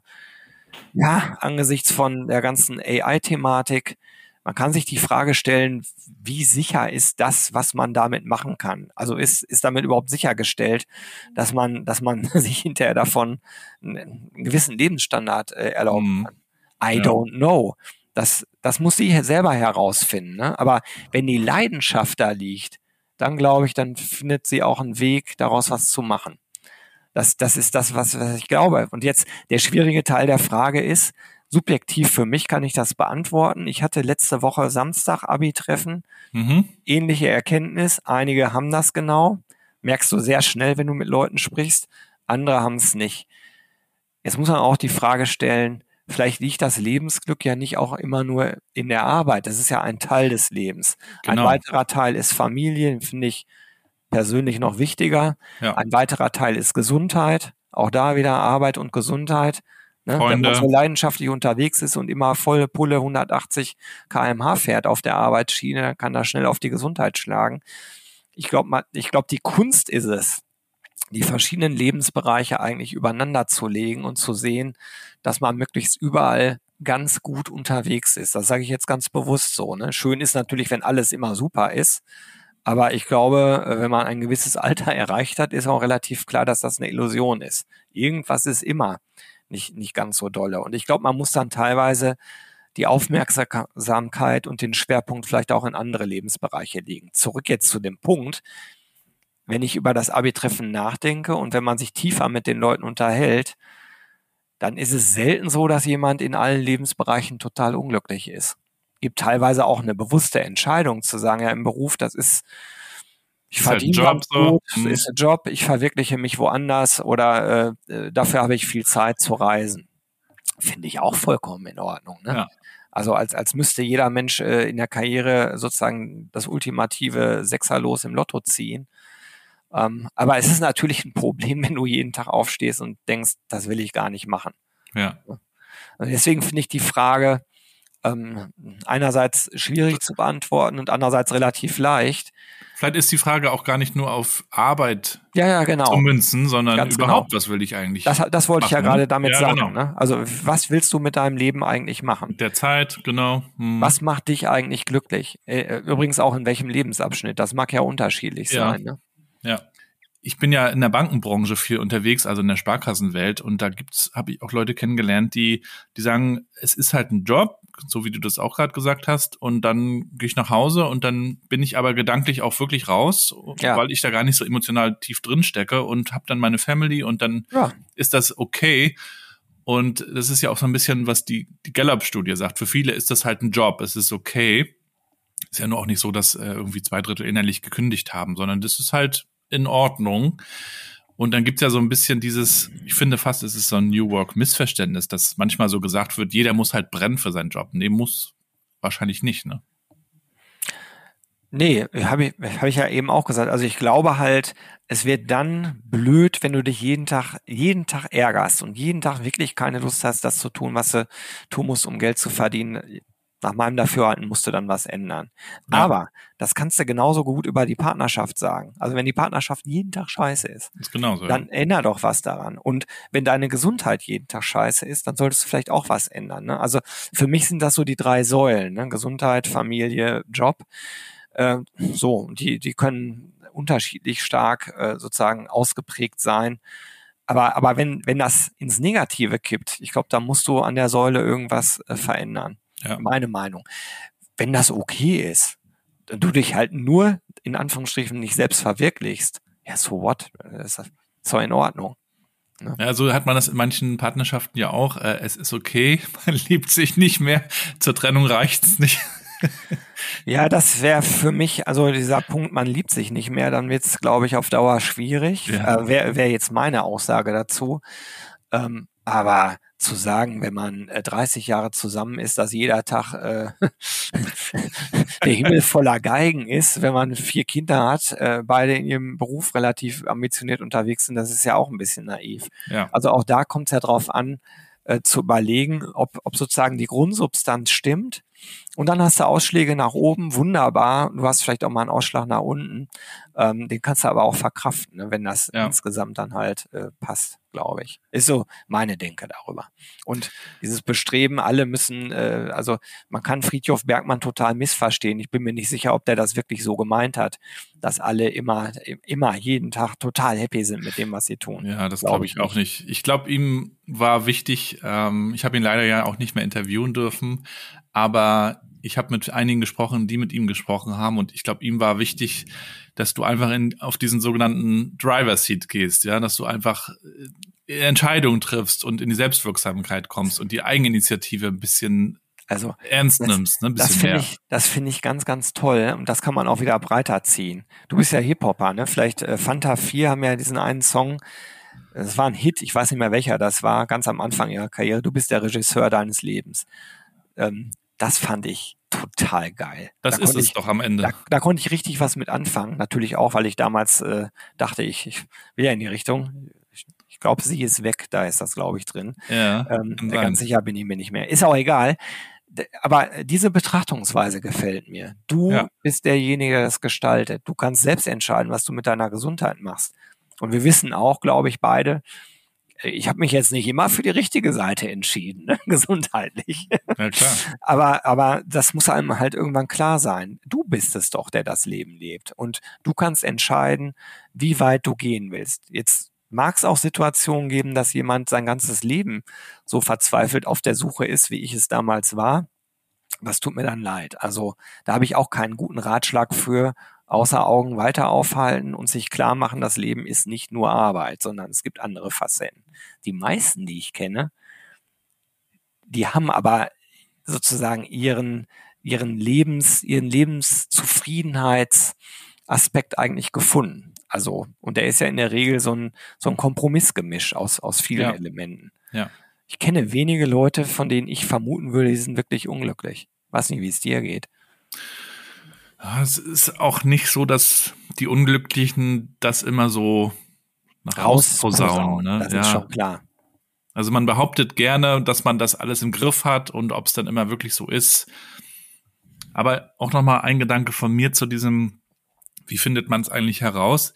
Ja, angesichts von der ganzen AI-Thematik, man kann sich die Frage stellen, wie sicher ist das, was man damit machen kann? Also ist, ist damit überhaupt sichergestellt, dass man, dass man (laughs) sich hinterher davon einen, einen gewissen Lebensstandard äh, erlauben Mhm. kann? I Ja. don't know. Das, das muss sie selber herausfinden. Ne? Aber wenn die Leidenschaft da liegt, dann glaube ich, dann findet sie auch einen Weg, daraus was zu machen. Das, das ist das, was, was ich glaube. Und jetzt der schwierige Teil der Frage ist, subjektiv für mich kann ich das beantworten. Ich hatte letzte Woche Samstag Abi-Treffen, Mhm. ähnliche Erkenntnis. Einige haben das genau. Merkst du sehr schnell, wenn du mit Leuten sprichst. Andere haben es nicht. Jetzt muss man auch die Frage stellen, vielleicht liegt das Lebensglück ja nicht auch immer nur in der Arbeit. Das ist ja ein Teil des Lebens. Genau. Ein weiterer Teil ist Familie, finde ich persönlich noch wichtiger. Ja. Ein weiterer Teil ist Gesundheit. Auch da wieder Arbeit und Gesundheit. Ne? Wenn man so leidenschaftlich unterwegs ist und immer volle Pulle 180 kmh fährt auf der Arbeitsschiene, kann das schnell auf die Gesundheit schlagen. Ich glaube, ich glaube, die Kunst ist es, die verschiedenen Lebensbereiche eigentlich übereinander zu legen und zu sehen, dass man möglichst überall ganz gut unterwegs ist. Das sage ich jetzt ganz bewusst so. Ne? Schön ist natürlich, wenn alles immer super ist. Aber ich glaube, äh, wenn man ein gewisses Alter erreicht hat, ist auch relativ klar, dass das eine Illusion ist. Irgendwas ist immer nicht, nicht ganz so dolle. Und ich glaube, man muss dann teilweise die Aufmerksamkeit und den Schwerpunkt vielleicht auch in andere Lebensbereiche legen. Zurück jetzt zu dem Punkt, wenn ich über das Abi-Treffen nachdenke und wenn man sich tiefer mit den Leuten unterhält, dann ist es selten so, dass jemand in allen Lebensbereichen total unglücklich ist. Gibt teilweise auch eine bewusste Entscheidung zu sagen, ja, im Beruf, das ist, ich Ist halt verdiene Job ganz so. gut, Mhm. ist ein Job, ich verwirkliche mich woanders oder äh, äh, dafür habe ich viel Zeit zu reisen. Finde ich auch vollkommen in Ordnung. Ne? Ja. Also als, als müsste jeder Mensch äh, in der Karriere sozusagen das ultimative Sechserlos im Lotto ziehen. Ähm, aber es ist natürlich ein Problem, (laughs) wenn du jeden Tag aufstehst und denkst, das will ich gar nicht machen. Ja. Und deswegen finde ich die Frage ähm, einerseits schwierig zu beantworten und andererseits relativ leicht. Vielleicht ist die Frage auch gar nicht nur auf Arbeit Ja, ja, genau. zu münzen, sondern Ganz überhaupt, was will ich eigentlich Das, das wollte ich ja machen, ne? gerade damit Ja, sagen. genau. Ne? Also was willst du mit deinem Leben eigentlich machen? mit der Zeit, genau. Hm. Was macht dich eigentlich glücklich? Äh, Übrigens auch in welchem Lebensabschnitt. Das mag ja unterschiedlich sein. Ne? Ja. Ich bin ja in der Bankenbranche viel unterwegs, also in der Sparkassenwelt, und da gibt's, habe ich auch Leute kennengelernt, die, die sagen, es ist halt ein Job, so wie du das auch gerade gesagt hast, und dann gehe ich nach Hause und dann bin ich aber gedanklich auch wirklich raus, Ja. weil ich da gar nicht so emotional tief drin stecke und habe dann meine Family und dann Ja. ist das okay. Und das ist ja auch so ein bisschen, was die, die Gallup-Studie sagt. Für viele ist das halt ein Job, es ist okay. Ist ja nur auch nicht so, dass äh, irgendwie zwei Drittel innerlich gekündigt haben, sondern das ist halt in Ordnung. Und dann gibt's ja so ein bisschen dieses, ich finde fast, es ist so ein New Work-Missverständnis, dass manchmal so gesagt wird, jeder muss halt brennen für seinen Job. Nee, muss wahrscheinlich nicht, ne? Nee, habe ich, hab ich ja eben auch gesagt. Also ich glaube halt, es wird dann blöd, wenn du dich jeden Tag, jeden Tag ärgerst und jeden Tag wirklich keine Lust hast, das zu tun, was du tun musst, um Geld zu verdienen. Nach meinem Dafürhalten musst du dann was ändern. Ja. Aber das kannst du genauso gut über die Partnerschaft sagen. Also wenn die Partnerschaft jeden Tag scheiße ist, Ist genauso. dann änder doch was daran. Und wenn deine Gesundheit jeden Tag scheiße ist, dann solltest du vielleicht auch was ändern. Ne? Also für mich sind das so die drei Säulen. Ne? Gesundheit, Familie, Job. Äh, so, die, die können unterschiedlich stark äh, sozusagen ausgeprägt sein. Aber, aber wenn, wenn das ins Negative kippt, ich glaube, da musst du an der Säule irgendwas äh, verändern. Ja. Meine Meinung. Wenn das okay ist, du dich halt nur in Anführungsstrichen nicht selbst verwirklichst, ja, so what? Das ist so in Ordnung. Ja, so hat man das in manchen Partnerschaften ja auch. Äh, es ist okay, (laughs) man liebt sich nicht mehr. Zur Trennung reicht's nicht. (laughs) Ja, das wäre für mich, also dieser Punkt, man liebt sich nicht mehr, dann wird's, glaube ich, auf Dauer schwierig. Ja. Äh, Wäre wär jetzt meine Aussage dazu. Ähm, aber zu sagen, wenn man äh, 30 Jahre zusammen ist, dass jeder Tag äh, (laughs) der Himmel voller Geigen ist, wenn man vier Kinder hat, äh, beide in ihrem Beruf relativ ambitioniert unterwegs sind, das ist ja auch ein bisschen naiv. Ja. Also auch da kommt es ja drauf an, äh, zu überlegen, ob, ob sozusagen die Grundsubstanz stimmt. Und dann hast du Ausschläge nach oben, wunderbar. Du hast vielleicht auch mal einen Ausschlag nach unten. Ähm, den kannst du aber auch verkraften, ne, wenn das Ja. insgesamt dann halt äh, passt, glaube ich. Ist so meine Denke darüber. Und dieses Bestreben, alle müssen, äh, also man kann Friedhof Bergmann total missverstehen. Ich bin mir nicht sicher, ob der das wirklich so gemeint hat, dass alle immer, immer jeden Tag total happy sind mit dem, was sie tun. Ja, das Glaub glaube ich ich auch nicht. Ich glaube, ihm war wichtig, ähm, ich habe ihn leider ja auch nicht mehr interviewen dürfen, aber ich habe mit einigen gesprochen, die mit ihm gesprochen haben und ich glaube, ihm war wichtig, dass du einfach in, auf diesen sogenannten Driver Seat gehst, ja, dass du einfach äh, Entscheidungen triffst und in die Selbstwirksamkeit kommst und die Eigeninitiative ein bisschen Also ernst Das- nimmst, ne, ein Das bisschen finde mehr. ich, das finde ich ganz, ganz toll. Und das kann man auch wieder breiter ziehen. Du bist ja Hip-Hopper, ne? Vielleicht äh, Fanta 4 haben ja diesen einen Song. Das war ein Hit, ich weiß nicht mehr welcher das war, ganz am Anfang ihrer Karriere. Du bist der Regisseur deines Lebens. Ähm, das fand ich total geil. Das Da ist es ich, doch am Ende. Da, da konnte ich richtig was mit anfangen. Natürlich auch, weil ich damals äh, dachte, ich, ich will ja in die Richtung. Ich, ich glaube, sie ist weg. Da ist das, glaube ich, drin. ja, Ähm, ganz sicher bin ich mir nicht mehr. Ist auch egal. Aber diese Betrachtungsweise gefällt mir. Du Ja. bist derjenige, der das gestaltet. Du kannst selbst entscheiden, was du mit deiner Gesundheit machst. Und wir wissen auch, glaube ich, beide, ich habe mich jetzt nicht immer für die richtige Seite entschieden, ne? (laughs) gesundheitlich. ja klar. Aber, aber das muss einem halt irgendwann klar sein. Du bist es doch, der das Leben lebt. Und du kannst entscheiden, wie weit du gehen willst. Jetzt mag es auch Situationen geben, dass jemand sein ganzes Leben so verzweifelt auf der Suche ist, wie ich es damals war. Das tut mir dann leid. Also da habe ich auch keinen guten Ratschlag für, außer Augen weiter aufhalten und sich klar machen, das Leben ist nicht nur Arbeit, sondern es gibt andere Facetten. Die meisten, die ich kenne, die haben aber sozusagen ihren, ihren Lebens, ihren Lebenszufriedenheitsaspekt eigentlich gefunden. Also, und der ist ja in der Regel so ein, so ein Kompromissgemisch aus, aus vielen Ja. Elementen. Ja. Ich kenne wenige Leute, von denen ich vermuten würde, die sind wirklich unglücklich. Weiß nicht, wie es dir geht. Ja, es ist auch nicht so, dass die Unglücklichen das immer so nach außen posaunen. Ne? Das ja. ist schon klar. Also man behauptet gerne, dass man das alles im Griff hat und ob es dann immer wirklich so ist. Aber auch nochmal ein Gedanke von mir zu diesem, wie findet man es eigentlich heraus?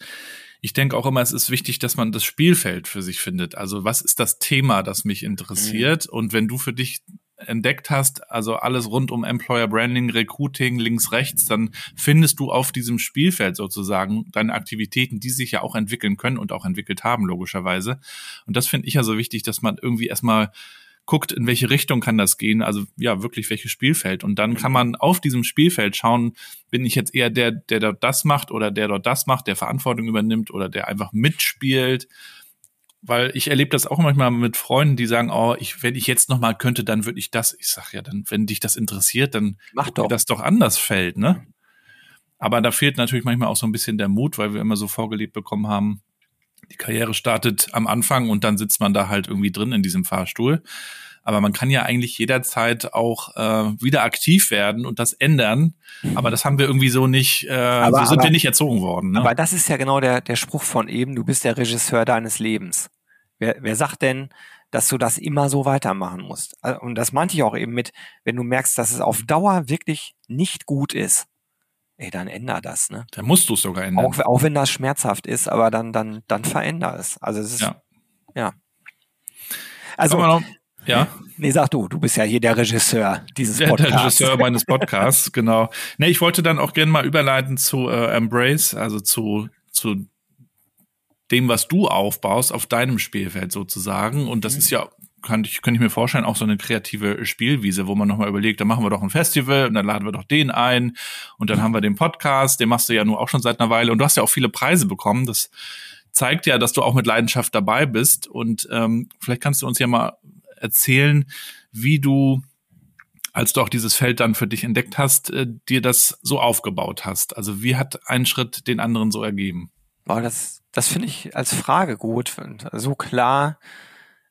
Ich denke auch immer, es ist wichtig, dass man das Spielfeld für sich findet. Also was ist das Thema, das mich interessiert? Und wenn du für dich entdeckt hast, also alles rund um Employer Branding, Recruiting, links, rechts, dann findest du auf diesem Spielfeld sozusagen deine Aktivitäten, die sich ja auch entwickeln können und auch entwickelt haben, logischerweise. Und das finde ich ja so wichtig, dass man irgendwie erstmal guckt, in welche Richtung kann das gehen, also ja, wirklich welches Spielfeld. Und dann kann man auf diesem Spielfeld schauen, bin ich jetzt eher der, der dort das macht oder der dort das macht, der Verantwortung übernimmt oder der einfach mitspielt. Weil ich erlebe das auch manchmal mit Freunden, die sagen, oh, ich, wenn ich jetzt noch mal könnte, dann würde ich das. Ich sag ja, dann, wenn dich das interessiert, dann Mach doch. das doch anders fällt, ne? Aber da fehlt natürlich manchmal auch so ein bisschen der Mut, weil wir immer so vorgelebt bekommen haben, die Karriere startet am Anfang und dann sitzt man da halt irgendwie drin in diesem Fahrstuhl. Aber man kann ja eigentlich jederzeit auch äh, wieder aktiv werden und das ändern. Aber das haben wir irgendwie so nicht, äh, Aber- so sind aber- wir nicht erzogen worden. Ne? Aber das ist ja genau der, der Spruch von eben, du bist der Regisseur deines Lebens. Wer, wer sagt denn, dass du das immer so weitermachen musst? Äh, Und das meinte ich auch eben mit, wenn du merkst, dass es auf Dauer wirklich nicht gut ist, ey, dann änder das, ne? da musst du es sogar ändern. Auch, auch wenn das schmerzhaft ist, aber dann, dann, dann veränder es. Also es ist, Ja. ja. Also, ja, nee, sag du, du bist ja hier der Regisseur dieses der, der Podcasts. Regisseur meines (laughs) Podcasts, genau. Ne, ich wollte dann auch gerne mal überleiten zu äh, Embrace, also zu, zu dem, was du aufbaust auf deinem Spielfeld sozusagen. Und Mhm. das ist ja, kann ich, könnte ich mir vorstellen, auch so eine kreative Spielwiese, wo man nochmal überlegt, da machen wir doch ein Festival und dann laden wir doch den ein und dann haben wir den Podcast, den machst du ja nur auch schon seit einer Weile und du hast ja auch viele Preise bekommen. Das zeigt ja, dass du auch mit Leidenschaft dabei bist. Und ähm, vielleicht kannst du uns ja mal erzählen, wie du als du auch dieses Feld dann für dich entdeckt hast, äh, dir das so aufgebaut hast. Also wie hat ein Schritt den anderen so ergeben? Boah, das, das finde ich als Frage gut. So klar.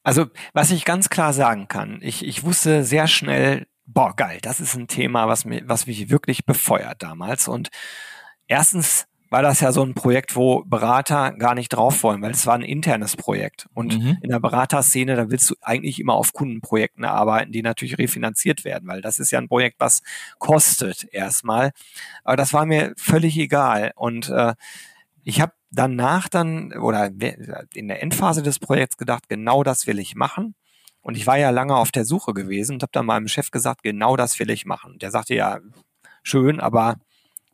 Also, was ich ganz klar sagen kann, ich, ich wusste sehr schnell, boah, geil, das ist ein Thema, was, mir, was mich wirklich befeuert damals. Und erstens war das ja so ein Projekt, wo Berater gar nicht drauf wollen, weil es war ein internes Projekt. Und Mhm. in der Beraterszene, da willst du eigentlich immer auf Kundenprojekten arbeiten, die natürlich refinanziert werden, weil das ist ja ein Projekt, was kostet erstmal. Aber das war mir völlig egal. Und äh, ich habe danach dann oder in der Endphase des Projekts gedacht, genau das will ich machen. Und ich war ja lange auf der Suche gewesen und habe dann meinem Chef gesagt, genau das will ich machen. Der sagte ja, schön, aber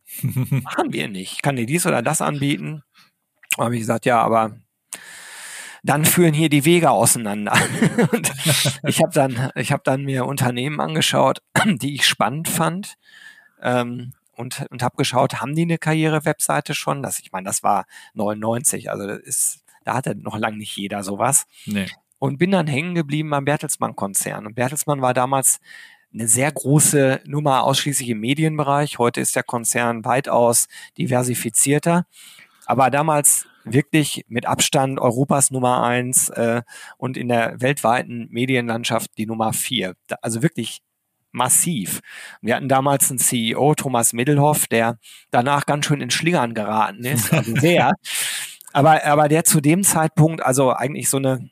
(laughs) machen wir nicht. Ich kann dir dies oder das anbieten. Habe ich gesagt, ja, aber dann führen hier die Wege auseinander. (laughs) und ich habe dann, ich habe dann mir Unternehmen angeschaut, (clears throat) die ich spannend fand. Ähm, und, und habe geschaut, haben die eine Karriere-Webseite schon? Das, ich meine, das war 99, also das ist, da hatte noch lange nicht jeder sowas. Nee. Und bin dann hängen geblieben beim Bertelsmann-Konzern. Und Bertelsmann war damals eine sehr große Nummer ausschließlich im Medienbereich. Heute ist der Konzern weitaus diversifizierter. Aber damals wirklich mit Abstand Europas Nummer eins äh, und in der weltweiten Medienlandschaft die Nummer vier. Da- Also wirklich massiv. Wir hatten damals einen CEO, Thomas Middelhoff, der danach ganz schön in Schlingern geraten ist, (laughs) also sehr. aber, aber der zu dem Zeitpunkt also eigentlich so eine,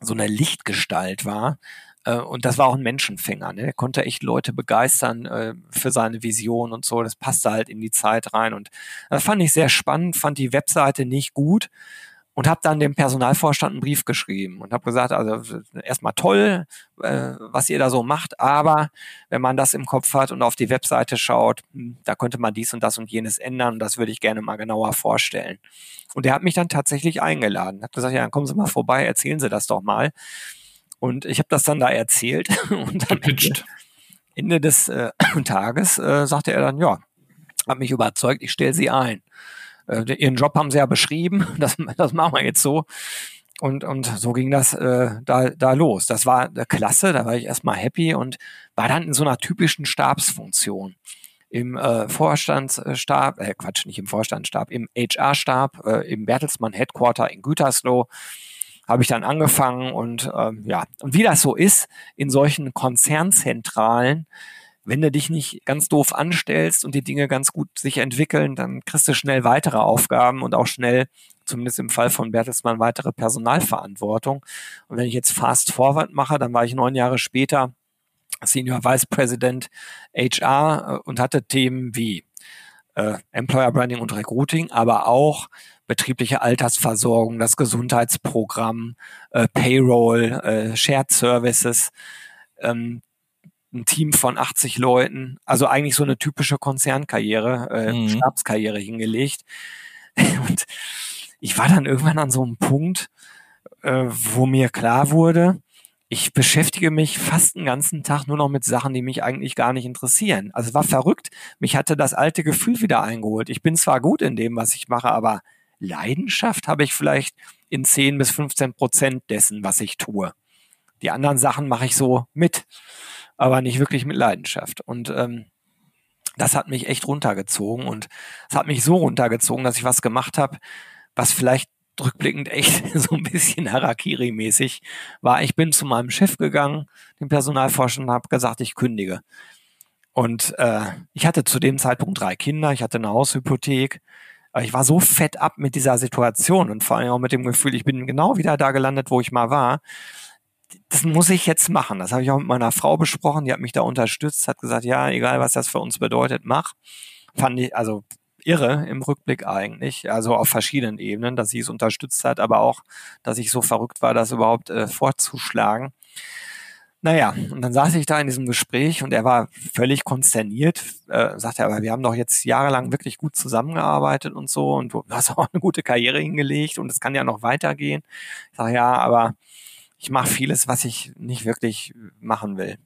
so eine Lichtgestalt war. Äh, Und das war auch ein Menschenfänger. Ne? Der konnte echt Leute begeistern äh, für seine Vision und so. Das passte halt in die Zeit rein. Und das fand ich sehr spannend, fand die Webseite nicht gut und habe dann dem Personalvorstand einen Brief geschrieben und habe gesagt, also erstmal toll, äh, was ihr da so macht, aber wenn man das im Kopf hat und auf die Webseite schaut, hm, da könnte man dies und das und jenes ändern und das würde ich gerne mal genauer vorstellen. Und der hat mich dann tatsächlich eingeladen, hat gesagt, ja, dann kommen Sie mal vorbei, erzählen Sie das doch mal. Und ich habe das dann da erzählt (laughs) und am Ende. Ende des äh, (clears throat) Tages äh, sagte er dann, ja, hat mich überzeugt, ich stelle Sie ein. Äh, ihren Job haben Sie ja beschrieben, (laughs) das, das machen wir jetzt so. Und, und so ging das äh, da, da los. Das war äh, klasse, da war ich erstmal happy und war dann in so einer typischen Stabsfunktion. Im äh, Vorstandsstab, äh, Quatsch, nicht im Vorstandsstab, im HR-Stab, äh, im Bertelsmann Headquarter in Gütersloh habe ich dann angefangen und ähm, ja, und wie das so ist in solchen Konzernzentralen, wenn du dich nicht ganz doof anstellst und die Dinge ganz gut sich entwickeln, dann kriegst du schnell weitere Aufgaben und auch schnell, zumindest im Fall von Bertelsmann, weitere Personalverantwortung. Und wenn ich jetzt Fast Forward mache, dann war ich neun Jahre später Senior Vice President HR äh, und hatte Themen wie äh, Employer Branding und Recruiting, aber auch betriebliche Altersversorgung, das Gesundheitsprogramm, äh, Payroll, äh, Shared Services, ähm, ein Team von 80 Leuten, also eigentlich so eine typische Konzernkarriere, äh, Mhm. Stabskarriere hingelegt. (laughs) Und ich war dann irgendwann an so einem Punkt, äh, wo mir klar wurde, ich beschäftige mich fast den ganzen Tag nur noch mit Sachen, die mich eigentlich gar nicht interessieren. Also es war verrückt. Mich hatte das alte Gefühl wieder eingeholt. Ich bin zwar gut in dem, was ich mache, aber Leidenschaft habe ich vielleicht in 10 bis 15 Prozent dessen, was ich tue. Die anderen Sachen mache ich so mit, aber nicht wirklich mit Leidenschaft. Und ähm, das hat mich echt runtergezogen und es hat mich so runtergezogen, dass ich was gemacht habe, was vielleicht rückblickend echt (laughs) so ein bisschen Harakiri-mäßig war. Ich bin zu meinem Chef gegangen, dem Personalforscher, habe gesagt, ich kündige. Und äh, ich hatte zu dem Zeitpunkt drei Kinder, ich hatte eine Haushypothek, aber ich war so fett ab mit dieser Situation und vor allem auch mit dem Gefühl, ich bin genau wieder da gelandet, wo ich mal war. Das muss ich jetzt machen. Das habe ich auch mit meiner Frau besprochen, die hat mich da unterstützt, hat gesagt, ja, egal was das für uns bedeutet, mach. Fand ich, also irre im Rückblick eigentlich, also auf verschiedenen Ebenen, dass sie es unterstützt hat, aber auch, dass ich so verrückt war, das überhaupt äh, vorzuschlagen. Naja, und dann saß ich da in diesem Gespräch und er war völlig konsterniert, äh, sagte aber wir haben doch jetzt jahrelang wirklich gut zusammengearbeitet und so und du hast (laughs) auch eine gute Karriere hingelegt und es kann ja noch weitergehen. Ich sage, ja, aber ich mache vieles, was ich nicht wirklich machen will.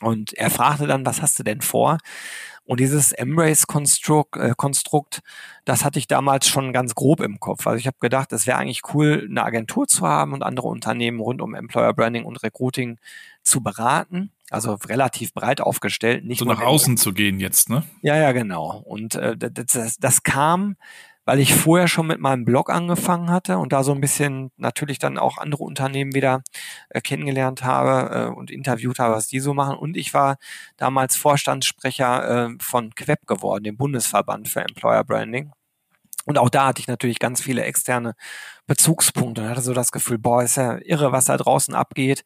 Und er fragte dann, was hast du denn vor? Und dieses Embrace-Konstrukt, äh, Konstrukt, das hatte ich damals schon ganz grob im Kopf. Also ich habe gedacht, es wäre eigentlich cool, eine Agentur zu haben und andere Unternehmen rund um Employer Branding und Recruiting zu beraten. Also relativ breit aufgestellt. Nicht so nach außen zu gehen jetzt, ne? Ja, ja, genau. Und äh, das, das, das kam weil ich vorher schon mit meinem Blog angefangen hatte und da so ein bisschen natürlich dann auch andere Unternehmen wieder äh, kennengelernt habe äh, und interviewt habe, was die so machen. Und ich war damals Vorstandssprecher äh, von QEP geworden, dem Bundesverband für Employer Branding. Und auch da hatte ich natürlich ganz viele externe Bezugspunkte und hatte so das Gefühl, boah, ist ja irre, was da draußen abgeht.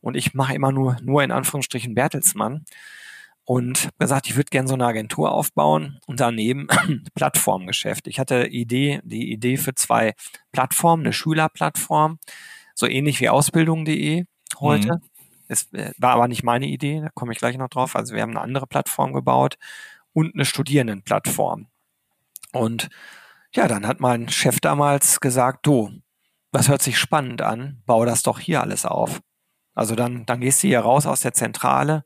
Und ich mache immer nur, nur in Anführungsstrichen Bertelsmann und gesagt, ich würde gerne so eine Agentur aufbauen und daneben (clears throat) Plattformgeschäft. Ich hatte Idee, die Idee für zwei Plattformen, eine Schülerplattform, so ähnlich wie Ausbildung.de heute. Mhm. Es äh, war aber nicht meine Idee, da komme ich gleich noch drauf. Also wir haben eine andere Plattform gebaut und eine Studierendenplattform. Und ja, dann hat mein Chef damals gesagt, du, das hört sich spannend an, bau das doch hier alles auf. Also dann, dann gehst du hier raus aus der Zentrale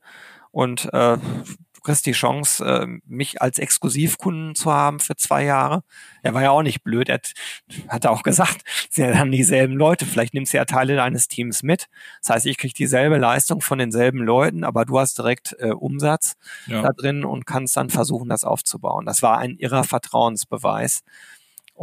und äh, du kriegst die Chance, äh, mich als Exklusivkunden zu haben für zwei Jahre. Er war ja auch nicht blöd, er hat auch gesagt, (laughs) sie haben dieselben Leute, vielleicht nimmst du ja Teile deines Teams mit. Das heißt, ich krieg dieselbe Leistung von denselben Leuten, aber du hast direkt äh, Umsatz ja. da drin und kannst dann versuchen, das aufzubauen. Das war ein irrer Vertrauensbeweis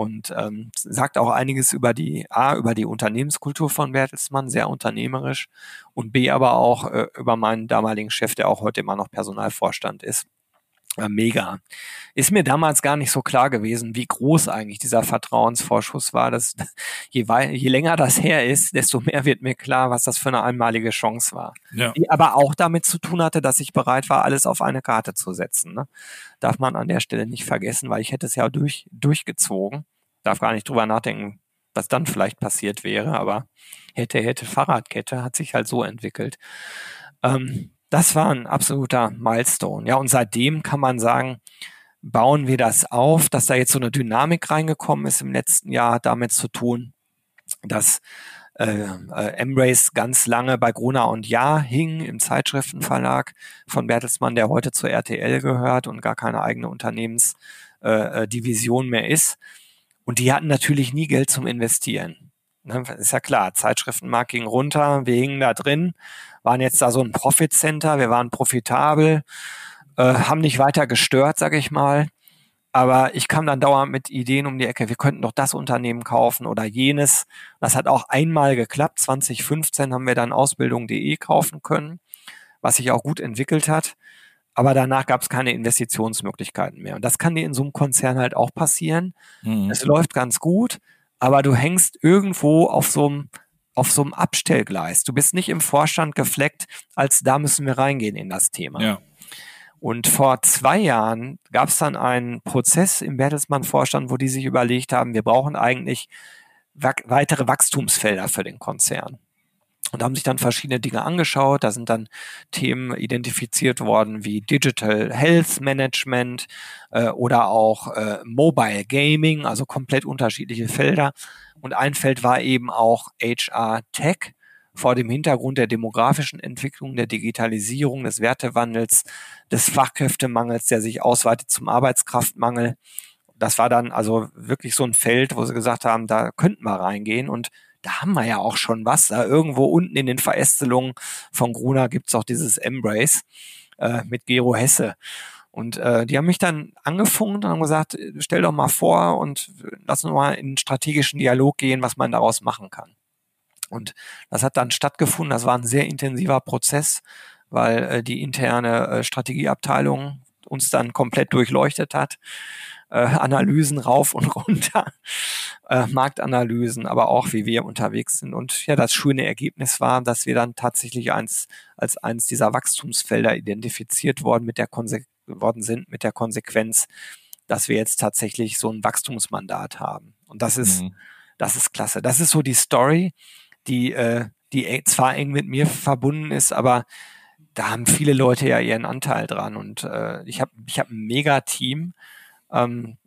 und ähm, sagt auch einiges über die A, über die Unternehmenskultur von Bertelsmann, sehr unternehmerisch und B, aber auch äh, über meinen damaligen Chef, der auch heute immer noch Personalvorstand ist. Äh, mega. Ist mir damals gar nicht so klar gewesen, wie groß eigentlich dieser Vertrauensvorschuss war. Das, (laughs) je, je länger das her ist, desto mehr wird mir klar, was das für eine einmalige Chance war. Ja. Die aber auch damit zu tun hatte, dass ich bereit war, alles auf eine Karte zu setzen. Ne? Darf man an der Stelle nicht vergessen, weil ich hätte es ja durch, durchgezogen. Darf gar nicht drüber nachdenken, was dann vielleicht passiert wäre, aber hätte, hätte Fahrradkette hat sich halt so entwickelt. Ähm, das war ein absoluter Milestone. Ja, und seitdem kann man sagen, bauen wir das auf, dass da jetzt so eine Dynamik reingekommen ist im letzten Jahr, damit zu tun, dass äh, äh, Embrace ganz lange bei Gruner und Ja hing im Zeitschriftenverlag von Bertelsmann, der heute zur RTL gehört und gar keine eigene Unternehmensdivision äh, mehr ist. Und die hatten natürlich nie Geld zum Investieren. Ne, ist ja klar, Zeitschriftenmarkt ging runter, wir hingen da drin waren jetzt da so ein Profit Center, wir waren profitabel, äh, haben nicht weiter gestört, sage ich mal. Aber ich kam dann dauernd mit Ideen um die Ecke, wir könnten doch das Unternehmen kaufen oder jenes. Das hat auch einmal geklappt. 2015 haben wir dann Ausbildung.de kaufen können, was sich auch gut entwickelt hat. Aber danach gab es keine Investitionsmöglichkeiten mehr. Und das kann dir in so einem Konzern halt auch passieren. Mhm. Es läuft ganz gut, aber du hängst irgendwo auf so einem auf so einem Abstellgleis. Du bist nicht im Vorstand gefleckt, als da müssen wir reingehen in das Thema. Ja. Und vor zwei Jahren gab es dann einen Prozess im Bertelsmann-Vorstand, wo die sich überlegt haben, wir brauchen eigentlich weitere Wachstumsfelder für den Konzern und haben sich dann verschiedene Dinge angeschaut. Da sind dann Themen identifiziert worden wie Digital Health Management äh, oder auch äh, Mobile Gaming, also komplett unterschiedliche Felder. Und ein Feld war eben auch HR Tech vor dem Hintergrund der demografischen Entwicklung, der Digitalisierung, des Wertewandels, des Fachkräftemangels, der sich ausweitet zum Arbeitskraftmangel das war dann also wirklich so ein Feld, wo sie gesagt haben, da könnten wir reingehen und da haben wir ja auch schon was. Da irgendwo unten in den Verästelungen von Gruner gibt's auch dieses Embrace äh, mit Gero Hesse. Und äh, die haben mich dann angefunkt und haben gesagt, stell doch mal vor und lass uns mal in einen strategischen Dialog gehen, was man daraus machen kann. Und das hat dann stattgefunden. Das war ein sehr intensiver Prozess, weil äh, die interne äh, Strategieabteilung uns dann komplett durchleuchtet hat. Äh, Analysen rauf und runter, äh, Marktanalysen, aber auch wie wir unterwegs sind. Und ja, das schöne Ergebnis war, dass wir dann tatsächlich eins, als eins dieser Wachstumsfelder identifiziert worden mit der Konse worden sind mit der Konsequenz, dass wir jetzt tatsächlich so ein Wachstumsmandat haben. Und das ist, mhm. das ist klasse. Das ist so die Story, die, äh, die zwar eng mit mir verbunden ist, aber da haben viele Leute ja ihren Anteil dran. Und äh, ich habe ich hab ein mega Team. Ähm,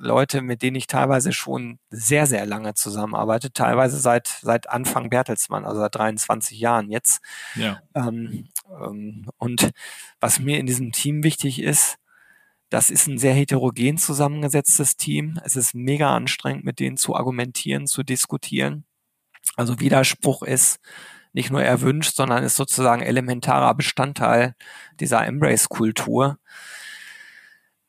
Leute, mit denen ich teilweise schon sehr, sehr lange zusammenarbeite, teilweise seit, seit Anfang Bertelsmann, also seit 23 Jahren jetzt. Ja. Ähm, ähm, und was mir in diesem Team wichtig ist, das ist ein sehr heterogen zusammengesetztes Team. Es ist mega anstrengend, mit denen zu argumentieren, zu diskutieren. Also Widerspruch ist nicht nur erwünscht, sondern ist sozusagen elementarer Bestandteil dieser Embrace-Kultur.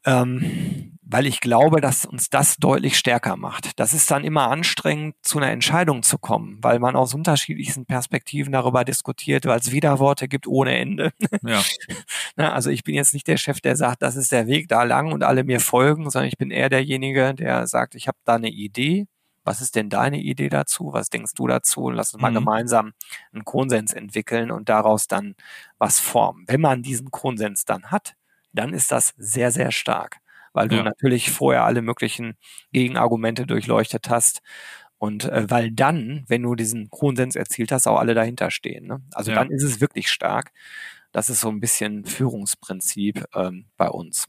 Ähm, weil ich glaube, dass uns das deutlich stärker macht. Das ist dann immer anstrengend, zu einer Entscheidung zu kommen, weil man aus unterschiedlichsten Perspektiven darüber diskutiert, weil es Widerworte gibt ohne Ende. Ja. (laughs) also ich bin jetzt nicht der Chef, der sagt, das ist der Weg da lang und alle mir folgen, sondern ich bin eher derjenige, der sagt, ich habe da eine Idee was ist denn deine Idee dazu? Was denkst du dazu? Lass uns mal mhm. gemeinsam einen Konsens entwickeln und daraus dann was formen. Wenn man diesen Konsens dann hat, dann ist das sehr, sehr stark, weil du ja. natürlich vorher alle möglichen Gegenargumente durchleuchtet hast und äh, weil dann, wenn du diesen Konsens erzielt hast, auch alle dahinter stehen. Ne? Also ja. dann ist es wirklich stark. Das ist so ein bisschen Führungsprinzip ähm, bei uns.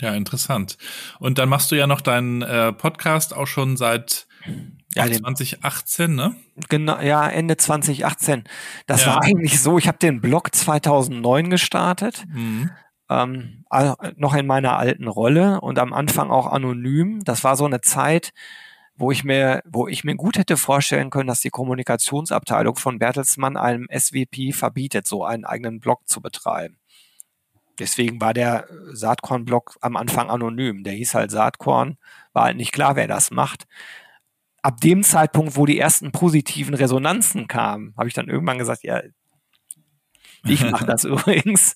Ja, interessant. Und dann machst du ja noch deinen äh, Podcast auch schon seit ja, 2018, ne? Genau, ja, Ende 2018. Das ja. war eigentlich so, ich habe den Blog 2009 gestartet. Mhm. Ähm, noch in meiner alten Rolle und am Anfang auch anonym. Das war so eine Zeit, wo ich mir, wo ich mir gut hätte vorstellen können, dass die Kommunikationsabteilung von Bertelsmann einem SVP verbietet, so einen eigenen Blog zu betreiben. Deswegen war der Saatkorn-Blog am Anfang anonym. Der hieß halt Saatkorn, war halt nicht klar, wer das macht. Ab dem Zeitpunkt, wo die ersten positiven Resonanzen kamen, habe ich dann irgendwann gesagt, ja, ich mache das (laughs) übrigens.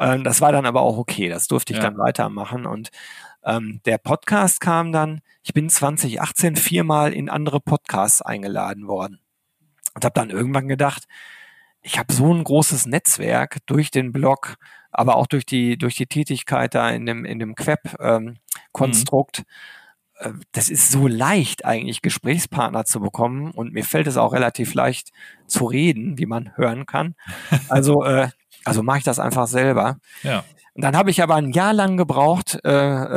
Ähm, das war dann aber auch okay, das durfte ich ja. dann weitermachen. Und ähm, der Podcast kam dann, ich bin 2018 viermal in andere Podcasts eingeladen worden. Und habe dann irgendwann gedacht, ich habe so ein großes Netzwerk durch den Blog, aber auch durch die, durch die Tätigkeit da in dem, in dem Queb-Konstrukt. Ähm, mhm. Das ist so leicht, eigentlich Gesprächspartner zu bekommen. Und mir fällt es auch relativ leicht zu reden, wie man hören kann. Also, äh, also mache ich das einfach selber. Ja. Und dann habe ich aber ein Jahr lang gebraucht, äh,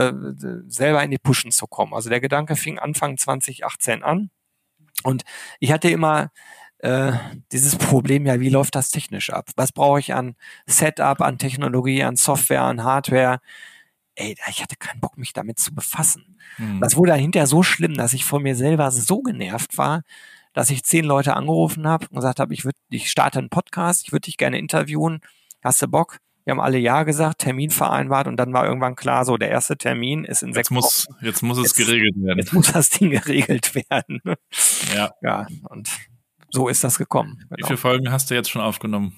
äh, selber in die Pushen zu kommen. Also der Gedanke fing Anfang 2018 an. Und ich hatte immer äh, dieses Problem, ja, wie läuft das technisch ab? Was brauche ich an Setup, an Technologie, an Software, an Hardware? Ey, ich hatte keinen Bock, mich damit zu befassen. Mhm. Das wurde hinterher so schlimm, dass ich von mir selber so genervt war, dass ich zehn Leute angerufen habe und gesagt habe, ich würde, ich starte einen Podcast, ich würde dich gerne interviewen. Hast du Bock? Wir haben alle Ja gesagt, Termin vereinbart und dann war irgendwann klar, so der erste Termin ist in jetzt sechs muss, Wochen. Jetzt muss es jetzt, geregelt werden. Jetzt muss das Ding (laughs) geregelt werden. Ja. Ja, und so ist das gekommen. Genau. Wie viele Folgen hast du jetzt schon aufgenommen?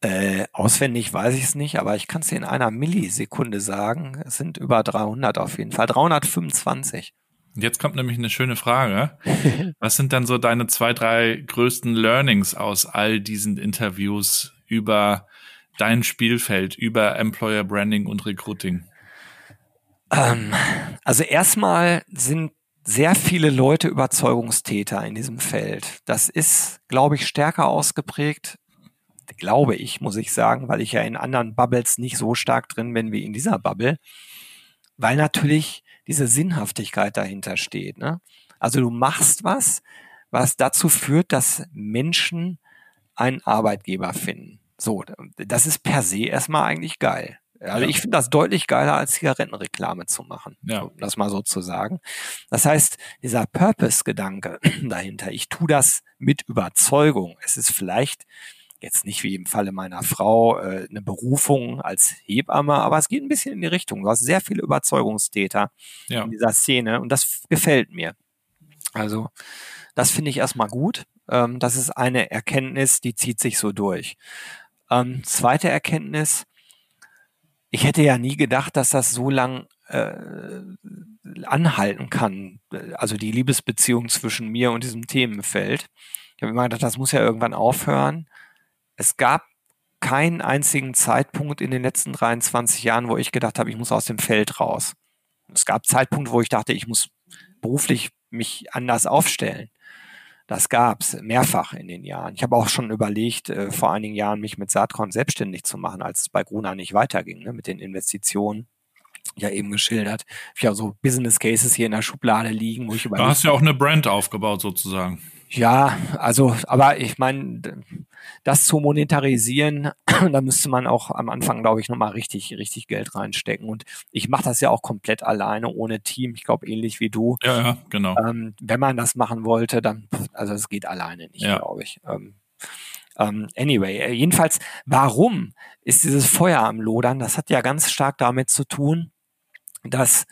Äh, auswendig weiß ich es nicht, aber ich kann es dir in einer Millisekunde sagen. Es sind über 300 auf jeden Fall. 325. Jetzt kommt nämlich eine schöne Frage. (laughs) Was sind dann so deine zwei, drei größten Learnings aus all diesen Interviews über dein Spielfeld, über Employer Branding und Recruiting? Ähm, also erstmal sind sehr viele Leute Überzeugungstäter in diesem Feld. Das ist, glaube ich, stärker ausgeprägt, glaube ich, muss ich sagen, weil ich ja in anderen Bubbles nicht so stark drin bin wie in dieser Bubble, weil natürlich diese Sinnhaftigkeit dahinter steht. Ne? Also du machst was, was dazu führt, dass Menschen einen Arbeitgeber finden. So, das ist per se erstmal eigentlich geil. Also Ja. ich finde das deutlich geiler, als Zigarettenreklame zu machen, Ja. um das mal so zu sagen. Das heißt, dieser Purpose-Gedanke (clears throat) dahinter, ich tue das mit Überzeugung. Es ist vielleicht jetzt nicht wie im Falle meiner Frau äh, eine Berufung als Hebamme, aber es geht ein bisschen in die Richtung. Du hast sehr viele Überzeugungstäter Ja. in dieser Szene und das gefällt mir. Also das finde ich erstmal gut. Ähm, das ist eine Erkenntnis, die zieht sich so durch. Ähm, zweite Erkenntnis, ich hätte ja nie gedacht, dass das so lang äh, anhalten kann. Also die Liebesbeziehung zwischen mir und diesem Themenfeld. Ich habe immer gedacht, das muss ja irgendwann aufhören. Es gab keinen einzigen Zeitpunkt in den letzten 23 Jahren, wo ich gedacht habe, ich muss aus dem Feld raus. Es gab Zeitpunkte, wo ich dachte, ich muss beruflich mich anders aufstellen. Das gab's mehrfach in den Jahren. Ich habe auch schon überlegt, äh, vor einigen Jahren mich mit Saatkorn selbstständig zu machen, als es bei Gruna nicht weiterging, ne, mit den Investitionen. Ja, eben geschildert. Ich habe so Business Cases hier in der Schublade liegen, wo ich Du überlegt hast ja auch eine Brand aufgebaut sozusagen. ja, also, aber ich meine, das zu monetarisieren, (clears throat) da müsste man auch am Anfang, glaube ich, nochmal richtig, richtig Geld reinstecken. Und ich mache das ja auch komplett alleine, ohne Team. Ich glaube, ähnlich wie du. Ja, ja, genau. Ähm, wenn man das machen wollte, dann, also es geht alleine nicht, Ja. glaube ich. Ähm, ähm, anyway, äh, jedenfalls, warum ist dieses Feuer am Lodern? Das hat ja ganz stark damit zu tun, dass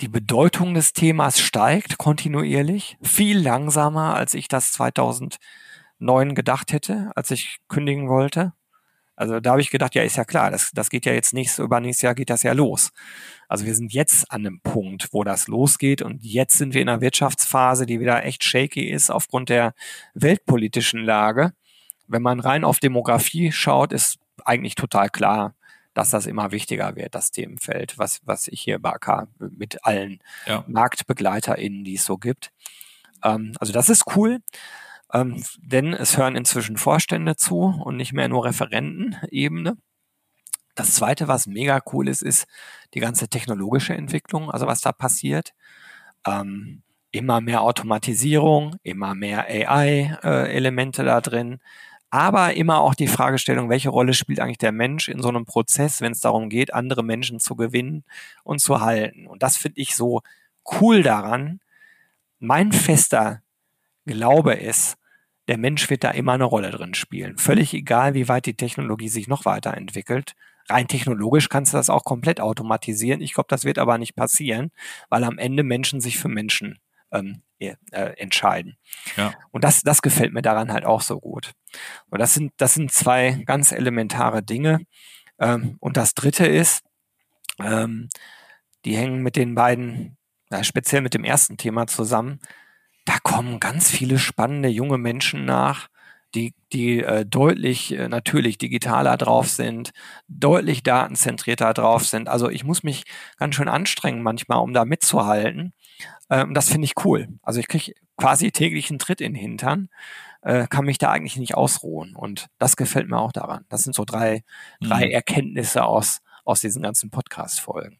die Bedeutung des Themas steigt kontinuierlich, viel langsamer, als ich das 2009 gedacht hätte, als ich kündigen wollte. Also da habe ich gedacht, ja, ist ja klar, das, das geht ja jetzt nächstes, übernächstes Jahr geht das ja los. Also wir sind jetzt an einem Punkt, wo das losgeht und jetzt sind wir in einer Wirtschaftsphase, die wieder echt shaky ist aufgrund der weltpolitischen Lage. Wenn man rein auf Demografie schaut, ist eigentlich total klar, dass das immer wichtiger wird, das Themenfeld, was, was ich hier bei AK mit allen Ja. MarktbegleiterInnen, die es so gibt. Ähm, also das ist cool, ähm, denn es hören inzwischen Vorstände zu und nicht mehr nur Referentenebene. Das zweite, was mega cool ist, ist die ganze technologische Entwicklung, also was da passiert. Ähm, immer mehr Automatisierung, immer mehr AI-Elemente da drin, aber immer auch die Fragestellung, welche Rolle spielt eigentlich der Mensch in so einem Prozess, wenn es darum geht, andere Menschen zu gewinnen und zu halten. Und das finde ich so cool daran. Mein fester Glaube ist, der Mensch wird da immer eine Rolle drin spielen. Völlig egal, wie weit die Technologie sich noch weiterentwickelt. Rein technologisch kannst du das auch komplett automatisieren. Ich glaube, das wird aber nicht passieren, weil am Ende Menschen sich für Menschen ähm, äh, entscheiden. Ja. Und das, das gefällt mir daran halt auch so gut. Und das sind, das sind zwei ganz elementare Dinge. Ähm, und das dritte ist, ähm, die hängen mit den beiden, ja, speziell mit dem ersten Thema zusammen. Da kommen ganz viele spannende junge Menschen nach, die, die äh, deutlich äh, natürlich digitaler drauf sind, deutlich datenzentrierter drauf sind. Also ich muss mich ganz schön anstrengen manchmal, um da mitzuhalten. Ähm, das finde ich cool. Also ich kriege quasi täglich einen Tritt in den Hintern, äh, kann mich da eigentlich nicht ausruhen. Und das gefällt mir auch daran. Das sind so drei, drei Mhm. Erkenntnisse aus, aus diesen ganzen Podcast-Folgen.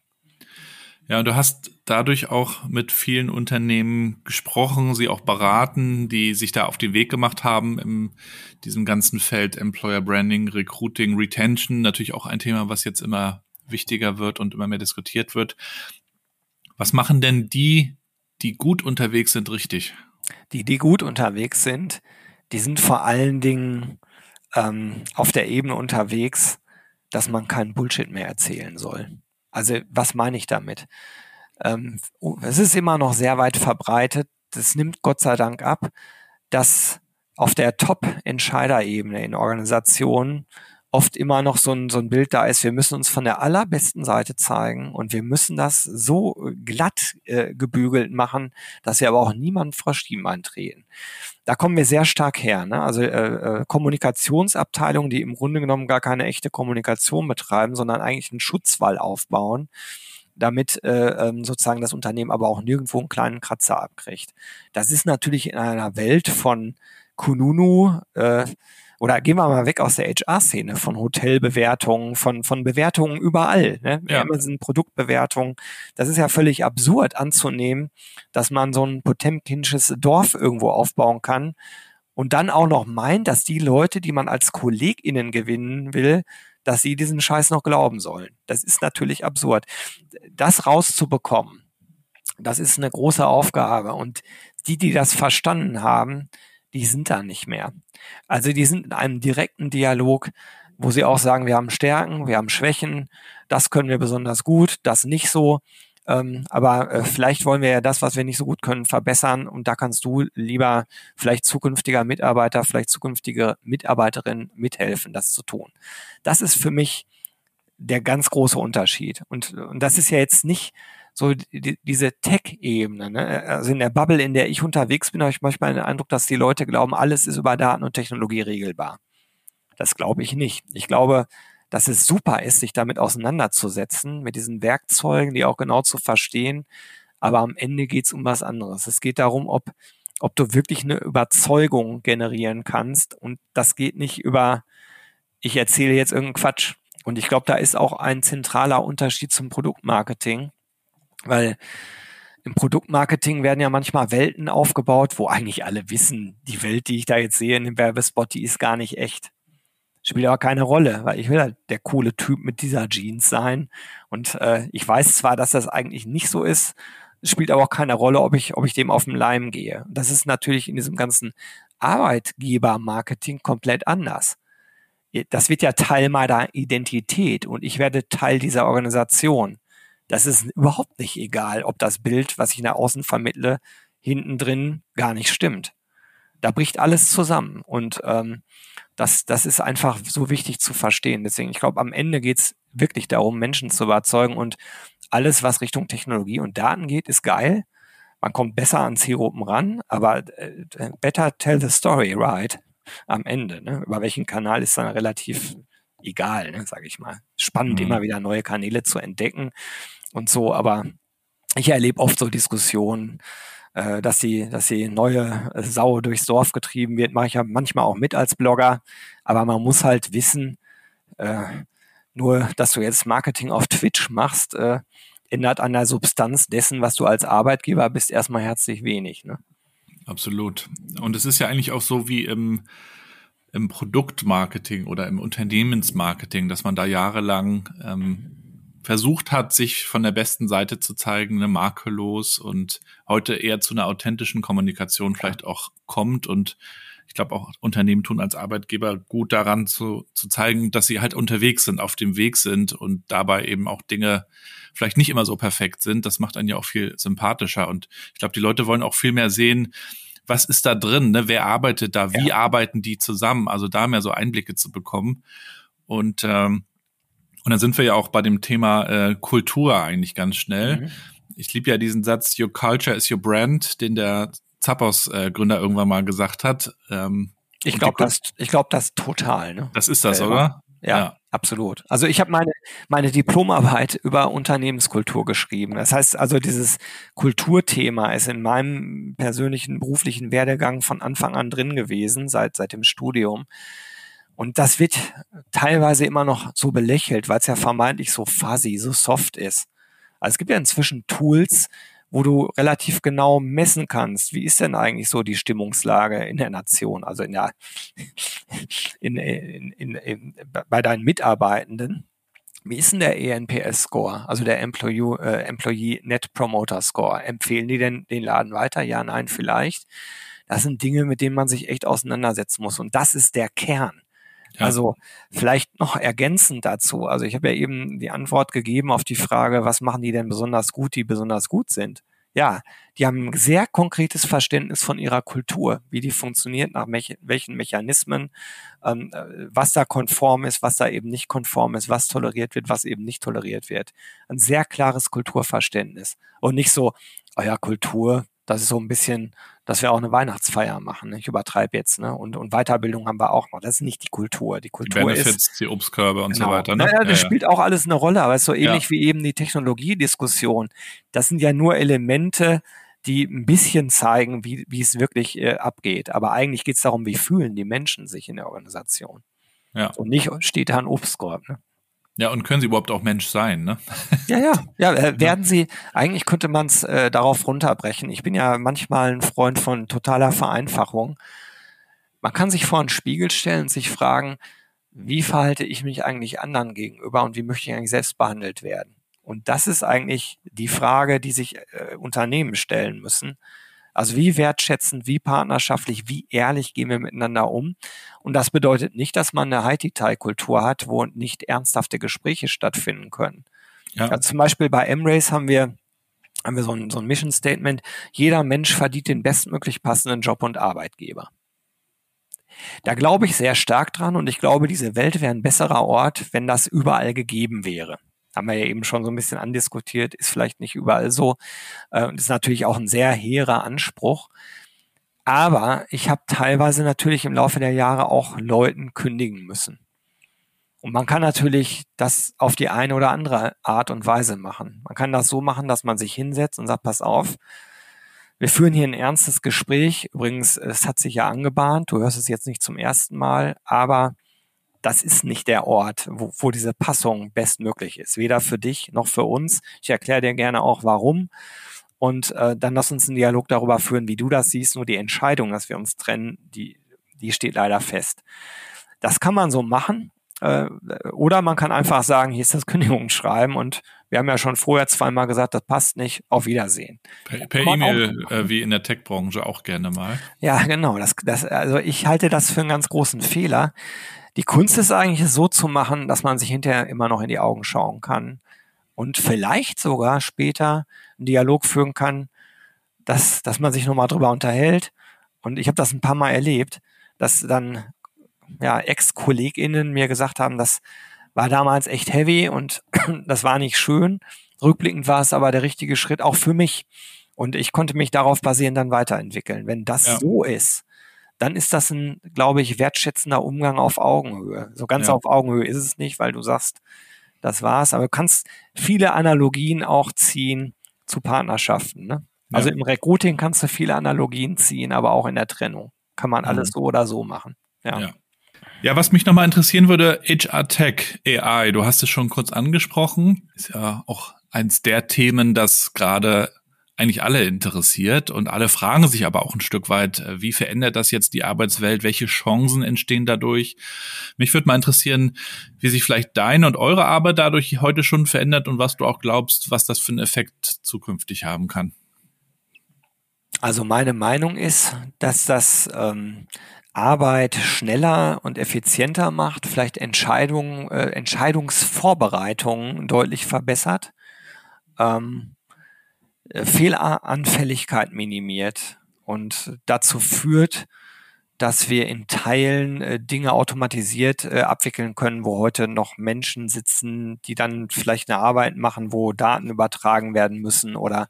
Ja, und du hast dadurch auch mit vielen Unternehmen gesprochen, sie auch beraten, die sich da auf den Weg gemacht haben in diesem ganzen Feld Employer Branding, Recruiting, Retention, natürlich auch ein Thema, was jetzt immer wichtiger wird und immer mehr diskutiert wird. Was machen denn die, die gut unterwegs sind, richtig? Die, die gut unterwegs sind, die sind vor allen Dingen ähm, auf der Ebene unterwegs, dass man keinen Bullshit mehr erzählen soll. Also was meine ich damit? Ähm, es ist immer noch sehr weit verbreitet, das nimmt Gott sei Dank ab, dass auf der Top-Entscheiderebene in Organisationen oft immer noch so ein, so ein Bild da ist, wir müssen uns von der allerbesten Seite zeigen und wir müssen das so glatt äh, gebügelt machen, dass wir aber auch niemand vor Stimmen eintreten. Da kommen wir sehr stark her. Ne? Also äh, äh, Kommunikationsabteilungen, die im Grunde genommen gar keine echte Kommunikation betreiben, sondern eigentlich einen Schutzwall aufbauen, damit äh, ähm, sozusagen das Unternehmen aber auch nirgendwo einen kleinen Kratzer abkriegt. Das ist natürlich in einer Welt von Kununu, äh, oder gehen wir mal weg aus der HR-Szene, von Hotelbewertungen, von, von Bewertungen überall. Ne? Ja. Amazon Produktbewertungen. Das ist ja völlig absurd anzunehmen, dass man so ein potemkinsches Dorf irgendwo aufbauen kann und dann auch noch meint, dass die Leute, die man als KollegInnen gewinnen will, dass sie diesen Scheiß noch glauben sollen. Das ist natürlich absurd. Das rauszubekommen, das ist eine große Aufgabe. Und die, die das verstanden haben, die sind da nicht mehr. Also die sind in einem direkten Dialog, wo sie auch sagen, wir haben Stärken, wir haben Schwächen, das können wir besonders gut, das nicht so. Ähm, aber äh, vielleicht wollen wir ja das, was wir nicht so gut können, verbessern. Und da kannst du lieber vielleicht zukünftiger Mitarbeiter, vielleicht zukünftige Mitarbeiterin mithelfen, das zu tun. Das ist für mich der ganz große Unterschied. Und, und das ist ja jetzt nicht so die, diese Tech-Ebene. Ne? Also in der Bubble, in der ich unterwegs bin, habe ich manchmal den Eindruck, dass die Leute glauben, alles ist über Daten und Technologie regelbar. Das glaube ich nicht. Ich glaube, dass es super ist, sich damit auseinanderzusetzen, mit diesen Werkzeugen, die auch genau zu verstehen. Aber am Ende geht es um was anderes. Es geht darum, ob, ob du wirklich eine Überzeugung generieren kannst. Und das geht nicht über, ich erzähle jetzt irgendeinen Quatsch. Und ich glaube, da ist auch ein zentraler Unterschied zum Produktmarketing, weil im Produktmarketing werden ja manchmal Welten aufgebaut, wo eigentlich alle wissen, die Welt, die ich da jetzt sehe in dem Werbespot, die ist gar nicht echt. Spielt aber keine Rolle, weil ich will halt der coole Typ mit dieser Jeans sein. Und äh, ich weiß zwar, dass das eigentlich nicht so ist, spielt aber auch keine Rolle, ob ich, ob ich dem auf den Leim gehe. Das ist natürlich in diesem ganzen Arbeitgebermarketing komplett anders. Das wird ja Teil meiner Identität und ich werde Teil dieser Organisation. Das ist überhaupt nicht egal, ob das Bild, was ich nach außen vermittle, hinten drin gar nicht stimmt. Da bricht alles zusammen. Und ähm, das, das ist einfach so wichtig zu verstehen. Deswegen, ich glaube, am Ende geht's wirklich darum, Menschen zu überzeugen und alles, was Richtung Technologie und Daten geht, ist geil. Man kommt besser an Zielgruppen ran, aber äh, better tell the story, right? Am Ende. Ne? Über welchen Kanal ist dann relativ egal, ne, sage ich mal. Spannend, mhm. immer wieder neue Kanäle zu entdecken und so, aber ich erlebe oft so Diskussionen, äh, dass die, dass die neue Sau durchs Dorf getrieben wird, mache ich ja manchmal auch mit als Blogger. Aber man muss halt wissen, äh, nur, dass du jetzt Marketing auf (laughs) Twitch machst, äh, ändert an der Substanz dessen, was du als Arbeitgeber bist, erstmal herzlich wenig. Ne? Absolut. Und es ist ja eigentlich auch so wie im, im Produktmarketing oder im Unternehmensmarketing, dass man da jahrelang ähm, versucht hat, sich von der besten Seite zu zeigen, eine Marke los und heute eher zu einer authentischen Kommunikation vielleicht auch kommt und ich glaube auch Unternehmen tun als Arbeitgeber gut daran zu, zu zeigen, dass sie halt unterwegs sind, auf dem Weg sind und dabei eben auch Dinge vielleicht nicht immer so perfekt sind. Das macht einen ja auch viel sympathischer und ich glaube, die Leute wollen auch viel mehr sehen, was ist da drin, ne? wer arbeitet da, wie ja. arbeiten die zusammen, also da mehr so Einblicke zu bekommen. Und ähm, und dann sind wir ja auch bei dem Thema äh, Kultur eigentlich ganz schnell. Mhm. Ich liebe ja diesen Satz, Your culture is your brand, den der Zappos-Gründer äh, irgendwann mal gesagt hat. Ähm, ich glaube das, ich glaube das total. Ne? Das ist das, oder? Ja, ja, absolut. Also ich habe meine, meine Diplomarbeit über Unternehmenskultur geschrieben. Das heißt also, dieses Kulturthema ist in meinem persönlichen beruflichen Werdegang von Anfang an drin gewesen, seit, seit dem Studium. Und das wird teilweise immer noch so belächelt, weil es ja vermeintlich so fuzzy, so soft ist. Also es gibt ja inzwischen Tools, wo du relativ genau messen kannst, wie ist denn eigentlich so die Stimmungslage in der Nation, also in der, (laughs) in, in, in, in bei deinen Mitarbeitenden. Wie ist denn der ENPS-Score, also der Employee, äh, Employee Net Promoter Score? Empfehlen die denn den Laden weiter? Ja, nein, vielleicht. Das sind Dinge, mit denen man sich echt auseinandersetzen muss. Und das ist der Kern. Ja. Also vielleicht noch ergänzend dazu. Also ich habe ja eben die Antwort gegeben auf die Frage, was machen die denn besonders gut, die besonders gut sind? Ja, die haben ein sehr konkretes Verständnis von ihrer Kultur, wie die funktioniert, nach welchen Mechanismen, ähm, was da konform ist, was da eben nicht konform ist, was toleriert wird, was eben nicht toleriert wird. Ein sehr klares Kulturverständnis und nicht so, ja, Kultur, das ist so ein bisschen, dass wir auch eine Weihnachtsfeier machen. Ne? Ich übertreibe jetzt, ne? Und, und Weiterbildung haben wir auch noch. Das ist nicht die Kultur. Die Kultur Benefits, ist die Obstkörbe und genau. so weiter. Ne? Naja, das ja, spielt auch alles eine Rolle, aber es ist so ähnlich ja. wie eben die Technologiediskussion. Das sind ja nur Elemente, die ein bisschen zeigen, wie, wie es wirklich äh, abgeht. Aber eigentlich geht es darum, wie fühlen die Menschen sich in der Organisation. Ja. Und nicht steht da ein Obstkorb. Ne? Ja, und können sie überhaupt auch Mensch sein, ne? Ja, ja, ja, äh, (laughs) werden sie, eigentlich könnte man es äh, darauf runterbrechen. Ich bin ja manchmal ein Freund von totaler Vereinfachung. Man kann sich vor einen Spiegel stellen und sich fragen, wie verhalte ich mich eigentlich anderen gegenüber und wie möchte ich eigentlich selbst behandelt werden? Und das ist eigentlich die Frage, die sich äh, Unternehmen stellen müssen. Also wie wertschätzend, wie partnerschaftlich, wie ehrlich gehen wir miteinander um? Und das bedeutet nicht, dass man eine High-Detail-Kultur hat, wo nicht ernsthafte Gespräche stattfinden können. Ja. Also zum Beispiel bei M-Race haben wir haben wir so ein, so ein Mission Statement. Jeder Mensch verdient den bestmöglich passenden Job und Arbeitgeber. Da glaube ich sehr stark dran und ich glaube, diese Welt wäre ein besserer Ort, wenn das überall gegeben wäre. Haben wir ja eben schon so ein bisschen andiskutiert, ist vielleicht nicht überall so. Äh, und ist natürlich auch ein sehr hehrer Anspruch. Aber ich habe teilweise natürlich im Laufe der Jahre auch Leuten kündigen müssen. Und man kann natürlich das auf die eine oder andere Art und Weise machen. Man kann das so machen, dass man sich hinsetzt und sagt, pass auf, wir führen hier ein ernstes Gespräch. Übrigens, es hat sich ja angebahnt. Du hörst es jetzt nicht zum ersten Mal, aber das ist nicht der Ort, wo, wo diese Passung bestmöglich ist. Weder für dich noch für uns. Ich erkläre dir gerne auch, warum. Und äh, dann lass uns einen Dialog darüber führen, wie du das siehst. Nur die Entscheidung, dass wir uns trennen, die, die steht leider fest. Das kann man so machen. Äh, oder man kann einfach sagen, hier ist das Kündigungsschreiben und wir haben ja schon vorher zweimal gesagt, das passt nicht, auf Wiedersehen. Per E-Mail, äh, wie in der Tech-Branche auch gerne mal. Ja, genau. Das, das, also ich halte das für einen ganz großen Fehler. Die Kunst ist eigentlich es so zu machen, dass man sich hinterher immer noch in die Augen schauen kann und vielleicht sogar später einen Dialog führen kann, dass, dass man sich nochmal drüber unterhält. Und ich habe das ein paar Mal erlebt, dass dann ja, Ex-KollegInnen mir gesagt haben, das war damals echt heavy und (clears throat) das war nicht schön. Rückblickend war es aber der richtige Schritt auch für mich. Und ich konnte mich darauf basierend dann weiterentwickeln. Wenn das ja. so ist, dann ist das ein, glaube ich, wertschätzender Umgang auf Augenhöhe. So ganz ja. auf Augenhöhe ist es nicht, weil du sagst, das war's. Aber du kannst viele Analogien auch ziehen zu Partnerschaften. Ne? Also ja. im Recruiting kannst du viele Analogien ziehen, aber auch in der Trennung kann man alles mhm. so oder so machen. Ja. ja. Ja, was mich nochmal interessieren würde, HR Tech, AI, du hast es schon kurz angesprochen, ist ja auch eins der Themen, das gerade eigentlich alle interessiert und alle fragen sich aber auch ein Stück weit, äh, wie verändert das jetzt die Arbeitswelt, welche Chancen entstehen dadurch? Mich würde mal interessieren, wie sich vielleicht deine und eure Arbeit dadurch heute schon verändert und was du auch glaubst, was das für einen Effekt zukünftig haben kann. Also meine Meinung ist, dass das ähm, Arbeit schneller und effizienter macht, vielleicht Entscheidungen, äh, Entscheidungsvorbereitungen deutlich verbessert, ähm, äh, Fehleranfälligkeit minimiert und dazu führt, dass wir in Teilen äh, Dinge automatisiert äh, abwickeln können, wo heute noch Menschen sitzen, die dann vielleicht eine Arbeit machen, wo Daten übertragen werden müssen oder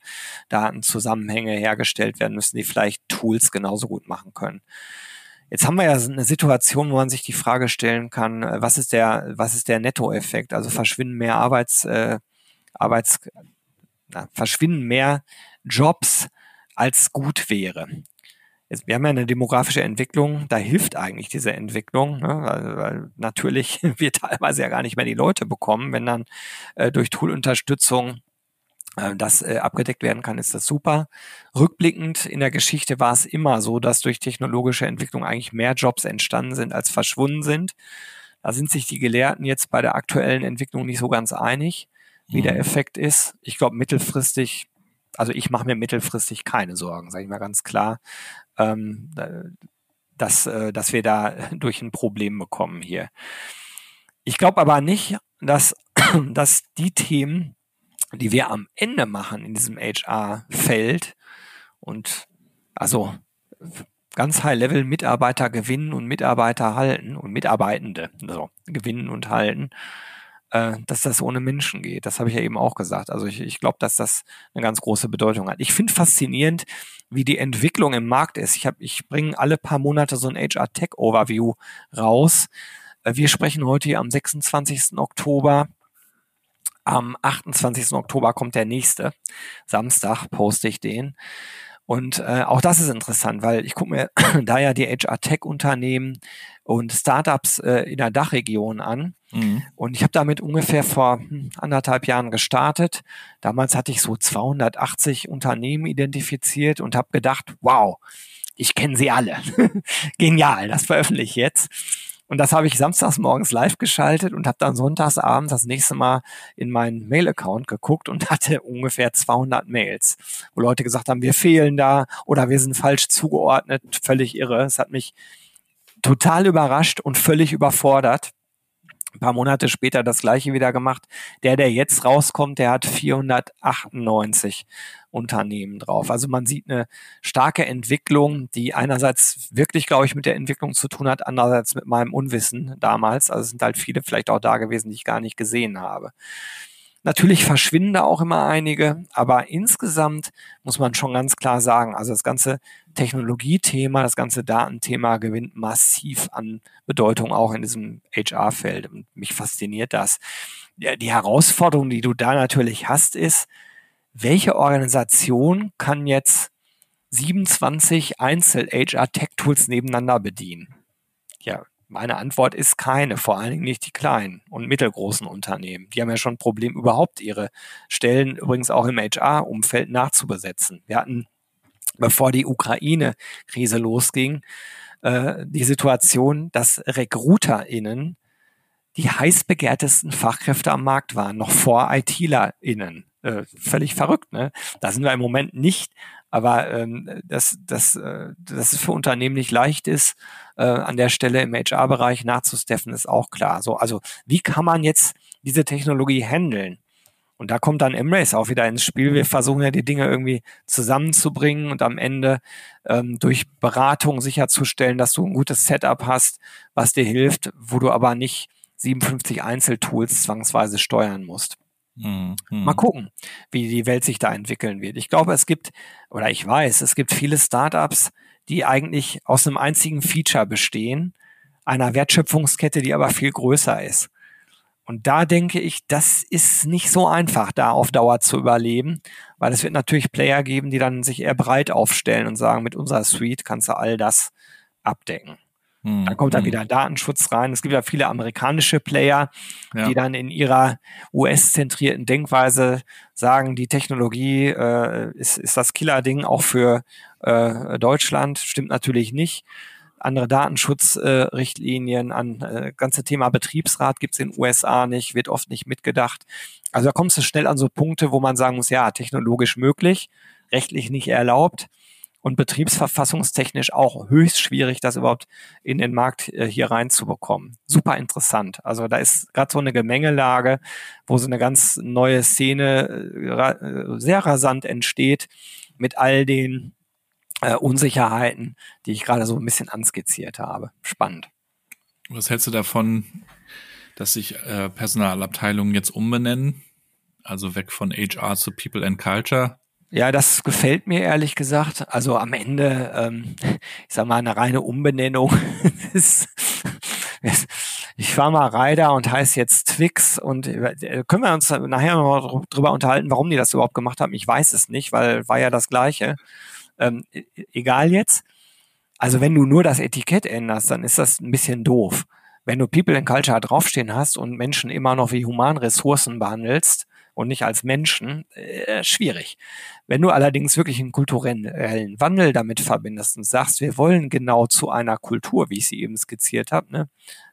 Datenzusammenhänge hergestellt werden müssen, die vielleicht Tools genauso gut machen können. Jetzt haben wir ja eine Situation, wo man sich die Frage stellen kann, äh, was ist der, was ist der Nettoeffekt? Also verschwinden mehr Arbeits, äh, Arbeits, na, verschwinden mehr Jobs als gut wäre. Jetzt, wir haben ja eine demografische Entwicklung, da hilft eigentlich diese Entwicklung, ne? weil, weil natürlich (laughs) wir teilweise ja gar nicht mehr die Leute bekommen, wenn dann äh, durch Toolunterstützung äh, das äh, abgedeckt werden kann, ist das super. Rückblickend in der Geschichte war es immer so, dass durch technologische Entwicklung eigentlich mehr Jobs entstanden sind, als verschwunden sind. Da sind sich die Gelehrten jetzt bei der aktuellen Entwicklung nicht so ganz einig, wie mhm. der Effekt ist. Ich glaube, mittelfristig, also ich mache mir mittelfristig keine Sorgen, sage ich mal ganz klar, ähm, dass, äh, dass wir da (laughs) durch ein Problem bekommen hier. Ich glaube aber nicht, dass, (clears throat) dass die Themen, die wir am Ende machen in diesem HR-Feld und also ganz High-Level Mitarbeiter gewinnen und Mitarbeiter halten und Mitarbeitende so, gewinnen und halten, äh, dass das ohne Menschen geht. Das habe ich ja eben auch gesagt. Also ich, ich glaube, dass das eine ganz große Bedeutung hat. Ich finde faszinierend, wie die Entwicklung im Markt ist. Ich, hab, ich bringe alle paar Monate so ein HR Tech Overview raus. Äh, wir sprechen heute hier am 26. Oktober am 28. Oktober kommt der nächste. Samstag poste ich den. Und äh, auch das ist interessant, weil ich gucke mir (clears throat) da ja die HR-Tech-Unternehmen und Startups äh, in der Dachregion an. Mhm. Und ich habe damit ungefähr vor hm, anderthalb Jahren gestartet. Damals hatte ich so 280 Unternehmen identifiziert und habe gedacht, wow, ich kenne sie alle. (laughs) Genial, das veröffentliche ich jetzt. Und das habe ich samstags morgens live geschaltet und habe dann sonntags abends das nächste Mal in meinen Mail-Account geguckt und (laughs) hatte ungefähr 200 Mails, wo Leute gesagt haben, wir fehlen da oder wir sind falsch zugeordnet. Völlig irre. Es hat mich total überrascht und völlig überfordert. Ein paar Monate später das gleiche wieder gemacht. Der, der jetzt rauskommt, der hat 498 Unternehmen drauf. Also man sieht eine starke Entwicklung, die einerseits wirklich, glaube ich, mit der Entwicklung zu tun hat, andererseits mit meinem Unwissen damals. Also es sind halt viele vielleicht auch da gewesen, die ich gar nicht gesehen habe. Natürlich verschwinden da auch immer einige, aber insgesamt muss man schon ganz klar sagen, also das ganze Technologiethema, das ganze Datenthema gewinnt massiv an Bedeutung auch in diesem HR-Feld. Und mich fasziniert das. Die Herausforderung, die du da natürlich hast, ist, welche Organisation kann jetzt 27 Einzel-HR-Tech-Tools nebeneinander bedienen? Ja, meine Antwort ist keine, vor allen Dingen nicht die kleinen und mittelgroßen Unternehmen. Die haben ja schon ein Problem, überhaupt ihre Stellen übrigens auch im HR-Umfeld nachzubesetzen. Wir hatten, bevor die Ukraine-Krise losging, äh, die Situation, dass RecruiterInnen die heiß begehrtesten Fachkräfte am Markt waren, noch vor ITlerInnen. Äh, völlig verrückt, ne? Da sind wir im Moment nicht, aber ähm, dass, dass, äh, dass es für Unternehmen nicht leicht ist, äh, an der Stelle im HR-Bereich nachzusteffen, ist auch klar. So, also wie kann man jetzt diese Technologie handeln? Und da kommt dann Embrace auch wieder ins Spiel. Wir versuchen ja die Dinge irgendwie zusammenzubringen und am Ende ähm, durch Beratung sicherzustellen, dass du ein gutes Setup hast, was dir hilft, wo du aber nicht 57 Einzeltools zwangsweise steuern musst. Mhm. Mal gucken, wie die Welt sich da entwickeln wird. Ich glaube, es gibt, oder ich weiß, es gibt viele Startups, die eigentlich aus einem einzigen Feature bestehen, einer Wertschöpfungskette, die aber viel größer ist. Und da denke ich, das ist nicht so einfach, da auf Dauer zu überleben, weil es wird natürlich Player geben, die dann sich eher breit aufstellen und sagen, mit unserer Suite kannst du all das abdecken. Hm, da kommt dann hm. wieder Datenschutz rein. Es gibt ja viele amerikanische Player, ja. die dann in ihrer US-zentrierten Denkweise sagen, die Technologie äh, ist, ist das Killer-Ding auch für äh, Deutschland. Stimmt natürlich nicht. Andere Datenschutzrichtlinien, äh, an äh, ganze Thema Betriebsrat gibt's in den USA nicht, wird oft nicht mitgedacht. Also da kommst du schnell an so Punkte, wo man sagen muss, ja, technologisch möglich, rechtlich nicht erlaubt und betriebsverfassungstechnisch auch höchst schwierig, das überhaupt in den Markt äh, hier reinzubekommen. Super interessant. Also da ist gerade so eine Gemengelage, wo so eine ganz neue Szene äh, sehr rasant entsteht mit all den äh, Unsicherheiten, die ich gerade so ein bisschen anskizziert habe. Spannend. Was hältst du davon, dass sich äh, Personalabteilungen jetzt umbenennen? Also weg von HR zu People and Culture? Ja, das gefällt mir ehrlich gesagt. Also am Ende, ähm, ich sag mal, eine reine Umbenennung. (laughs) ich war mal Rider und heiße jetzt Twix und äh, können wir uns nachher noch drüber unterhalten, warum die das überhaupt gemacht haben. Ich weiß es nicht, weil war ja das Gleiche. Ähm, e, egal jetzt. Also wenn du nur das Etikett änderst, dann ist das ein bisschen doof. Wenn du People and Culture draufstehen hast und Menschen immer noch wie Humanressourcen behandelst, und nicht als Menschen, äh, schwierig. Wenn du allerdings wirklich einen kulturellen Wandel damit verbindest und sagst, wir wollen genau zu einer Kultur, wie ich sie eben skizziert habe, ne,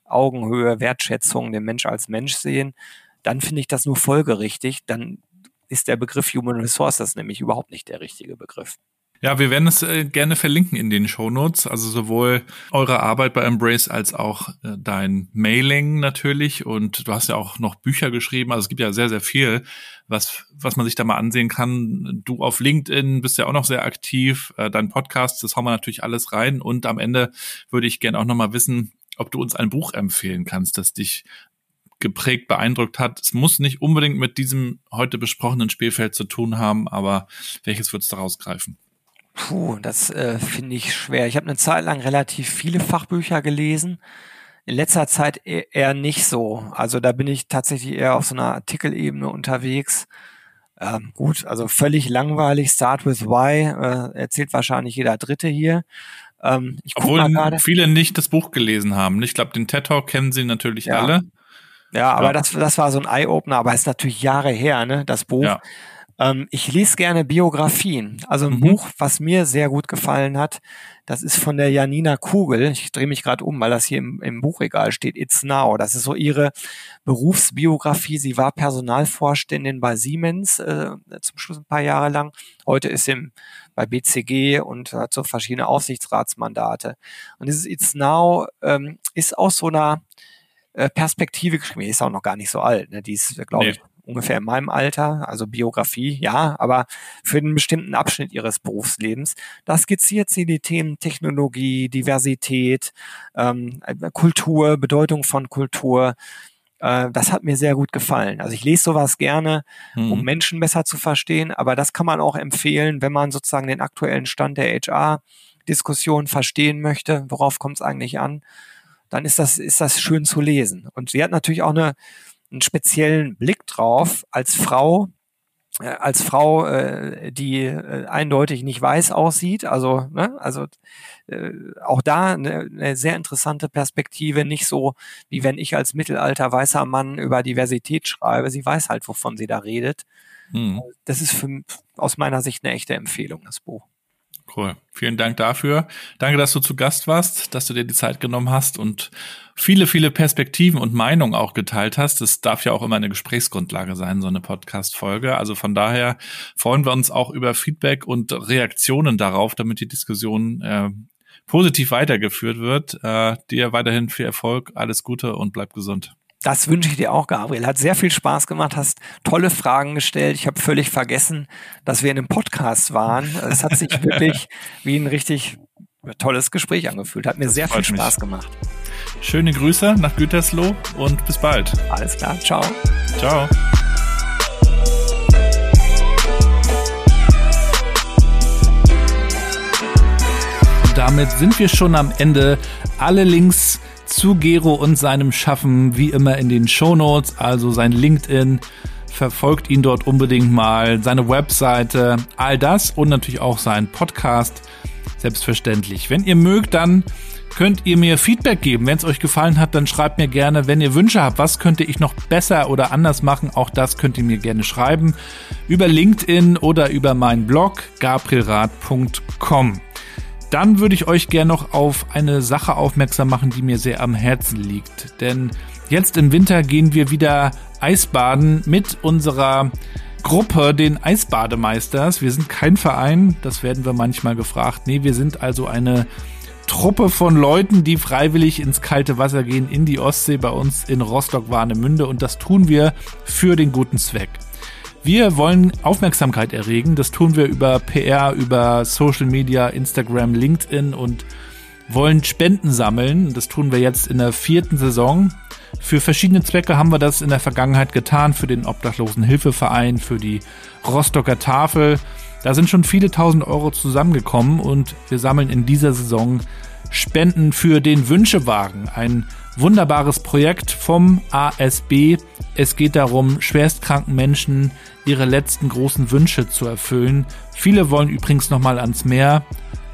Augenhöhe, Wertschätzung, den Mensch als Mensch sehen, dann finde ich das nur folgerichtig. Dann ist der Begriff Human Resources nämlich überhaupt nicht der richtige Begriff. Ja, wir werden es äh, gerne verlinken in den Shownotes, also sowohl eure Arbeit bei Embrace als auch äh, dein Mailing natürlich und du hast ja auch noch Bücher geschrieben, also es gibt ja sehr, sehr viel, was, was man sich da mal ansehen kann. Du auf LinkedIn bist ja auch noch sehr aktiv, äh, dein Podcast, das hauen wir natürlich alles rein und am Ende würde ich gerne auch nochmal wissen, ob du uns ein Buch empfehlen kannst, das dich geprägt, beeindruckt hat. Es muss nicht unbedingt mit diesem heute besprochenen Spielfeld zu tun haben, aber welches würdest du rausgreifen? Puh, das äh, finde ich schwer. Ich habe eine Zeit lang relativ viele Fachbücher gelesen. In letzter Zeit e-, eher nicht so. Also da bin ich tatsächlich eher auf so einer Artikelebene unterwegs. Ähm, gut, also völlig langweilig. Start with Why äh, erzählt wahrscheinlich jeder Dritte hier. Ähm, ich Obwohl viele nicht das Buch gelesen haben. Ich glaube, den TED Talk kennen sie natürlich ja. alle. Ja, aber ja. Das, das war so ein Eye-Opener, aber ist natürlich Jahre her, ne, das Buch. Ja. Ähm, ich lese gerne Biografien. Also ein Mhm. Buch, was mir sehr gut gefallen hat, das ist von der Janina Kugel. Ich drehe mich gerade um, weil das hier im, im Buchregal steht. It's Now. Das ist so ihre Berufsbiografie. Sie war Personalvorständin bei Siemens äh, zum Schluss ein paar Jahre lang. Heute ist sie bei BCG und hat so verschiedene Aufsichtsratsmandate. Und dieses It's Now ähm, ist aus so einer äh, Perspektive geschrieben. Die ist auch noch gar nicht so alt. Ne? Die ist, glaube Nee. ich, ungefähr in meinem Alter, also Biografie, ja, aber für einen bestimmten Abschnitt ihres Berufslebens. Da skizziert sie die Themen Technologie, Diversität, ähm, Kultur, Bedeutung von Kultur. Äh, das hat mir sehr gut gefallen. Also ich lese sowas gerne, um Mhm. Menschen besser zu verstehen, aber das kann man auch empfehlen, wenn man sozusagen den aktuellen Stand der HR-Diskussion verstehen möchte, worauf kommt es eigentlich an, dann ist das, ist das schön zu lesen. Und sie hat natürlich auch eine, einen speziellen Blick drauf als Frau, äh, als Frau, äh, die äh, eindeutig nicht weiß aussieht. Also, ne, also äh, auch da eine, eine sehr interessante Perspektive, nicht so wie wenn ich als mittelalter weißer Mann über Diversität schreibe. Sie weiß halt, wovon sie da redet. Mhm. Das ist für, aus meiner Sicht eine echte Empfehlung, das Buch. Cool. Vielen Dank dafür. Danke, dass du zu Gast warst, dass du dir die Zeit genommen hast und viele, viele Perspektiven und Meinungen auch geteilt hast. Das darf ja auch immer eine Gesprächsgrundlage sein, so eine Podcast-Folge. Also von daher freuen wir uns auch über Feedback und Reaktionen darauf, damit die Diskussion äh, positiv weitergeführt wird. Äh, dir weiterhin viel Erfolg, alles Gute und bleib gesund. Das wünsche ich dir auch, Gabriel. Hat sehr viel Spaß gemacht, hast tolle Fragen gestellt. Ich habe völlig vergessen, dass wir in einem Podcast waren. Es hat sich (laughs) wirklich wie ein richtig tolles Gespräch angefühlt. Hat mir sehr viel freut mich. Spaß gemacht. Schöne Grüße nach Gütersloh und bis bald. Alles klar, ciao. Ciao. Damit sind wir schon am Ende. Alle Links zu Gero und seinem Schaffen wie immer in den Shownotes, also sein LinkedIn. Verfolgt ihn dort unbedingt mal, seine Webseite, all das und natürlich auch seinen Podcast. Selbstverständlich. Wenn ihr mögt, dann könnt ihr mir Feedback geben. Wenn es euch gefallen hat, dann schreibt mir gerne. Wenn ihr Wünsche habt, was könnte ich noch besser oder anders machen, auch das könnt ihr mir gerne schreiben. Über LinkedIn oder über meinen Blog gabrielrad.com. Dann würde ich euch gerne noch auf eine Sache aufmerksam machen, die mir sehr am Herzen liegt. Denn jetzt im Winter gehen wir wieder Eisbaden mit unserer Gruppe, den Eisbademeisters. Wir sind kein Verein, das werden wir manchmal gefragt. Nee, wir sind also eine Truppe von Leuten, die freiwillig ins kalte Wasser gehen, in die Ostsee bei uns in Rostock-Warnemünde. Und das tun wir für den guten Zweck. Wir wollen Aufmerksamkeit erregen. Das tun wir über PR, über Social Media, Instagram, LinkedIn und wollen Spenden sammeln. Das tun wir jetzt in der vierten Saison. Für verschiedene Zwecke haben wir das in der Vergangenheit getan. Für den Obdachlosenhilfeverein, für die Rostocker Tafel. Da sind schon viele tausend Euro zusammengekommen und wir sammeln in dieser Saison Spenden für den Wünschewagen. Ein wunderbares Projekt vom ASB. Es geht darum, schwerstkranken Menschen ihre letzten großen Wünsche zu erfüllen. Viele wollen übrigens nochmal ans Meer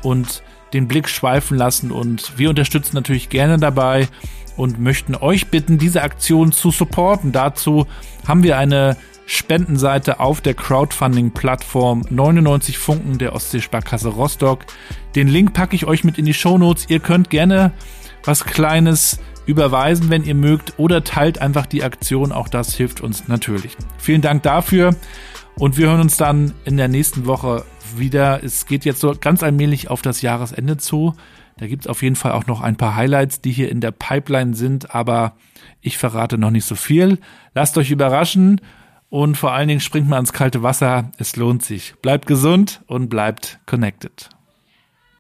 und den Blick schweifen lassen und wir unterstützen natürlich gerne dabei und möchten euch bitten, diese Aktion zu supporten. Dazu haben wir eine Spendenseite auf der Crowdfunding-Plattform 99 Funken der Ostseesparkasse Rostock. Den Link packe ich euch mit in die Shownotes. Ihr könnt gerne was Kleines überweisen, wenn ihr mögt, oder teilt einfach die Aktion. Auch das hilft uns natürlich. Vielen Dank dafür und wir hören uns dann in der nächsten Woche wieder. Es geht jetzt so ganz allmählich auf das Jahresende zu. Da gibt es auf jeden Fall auch noch ein paar Highlights, die hier in der Pipeline sind, aber ich verrate noch nicht so viel. Lasst euch überraschen und vor allen Dingen springt mal ins kalte Wasser. Es lohnt sich. Bleibt gesund und bleibt connected.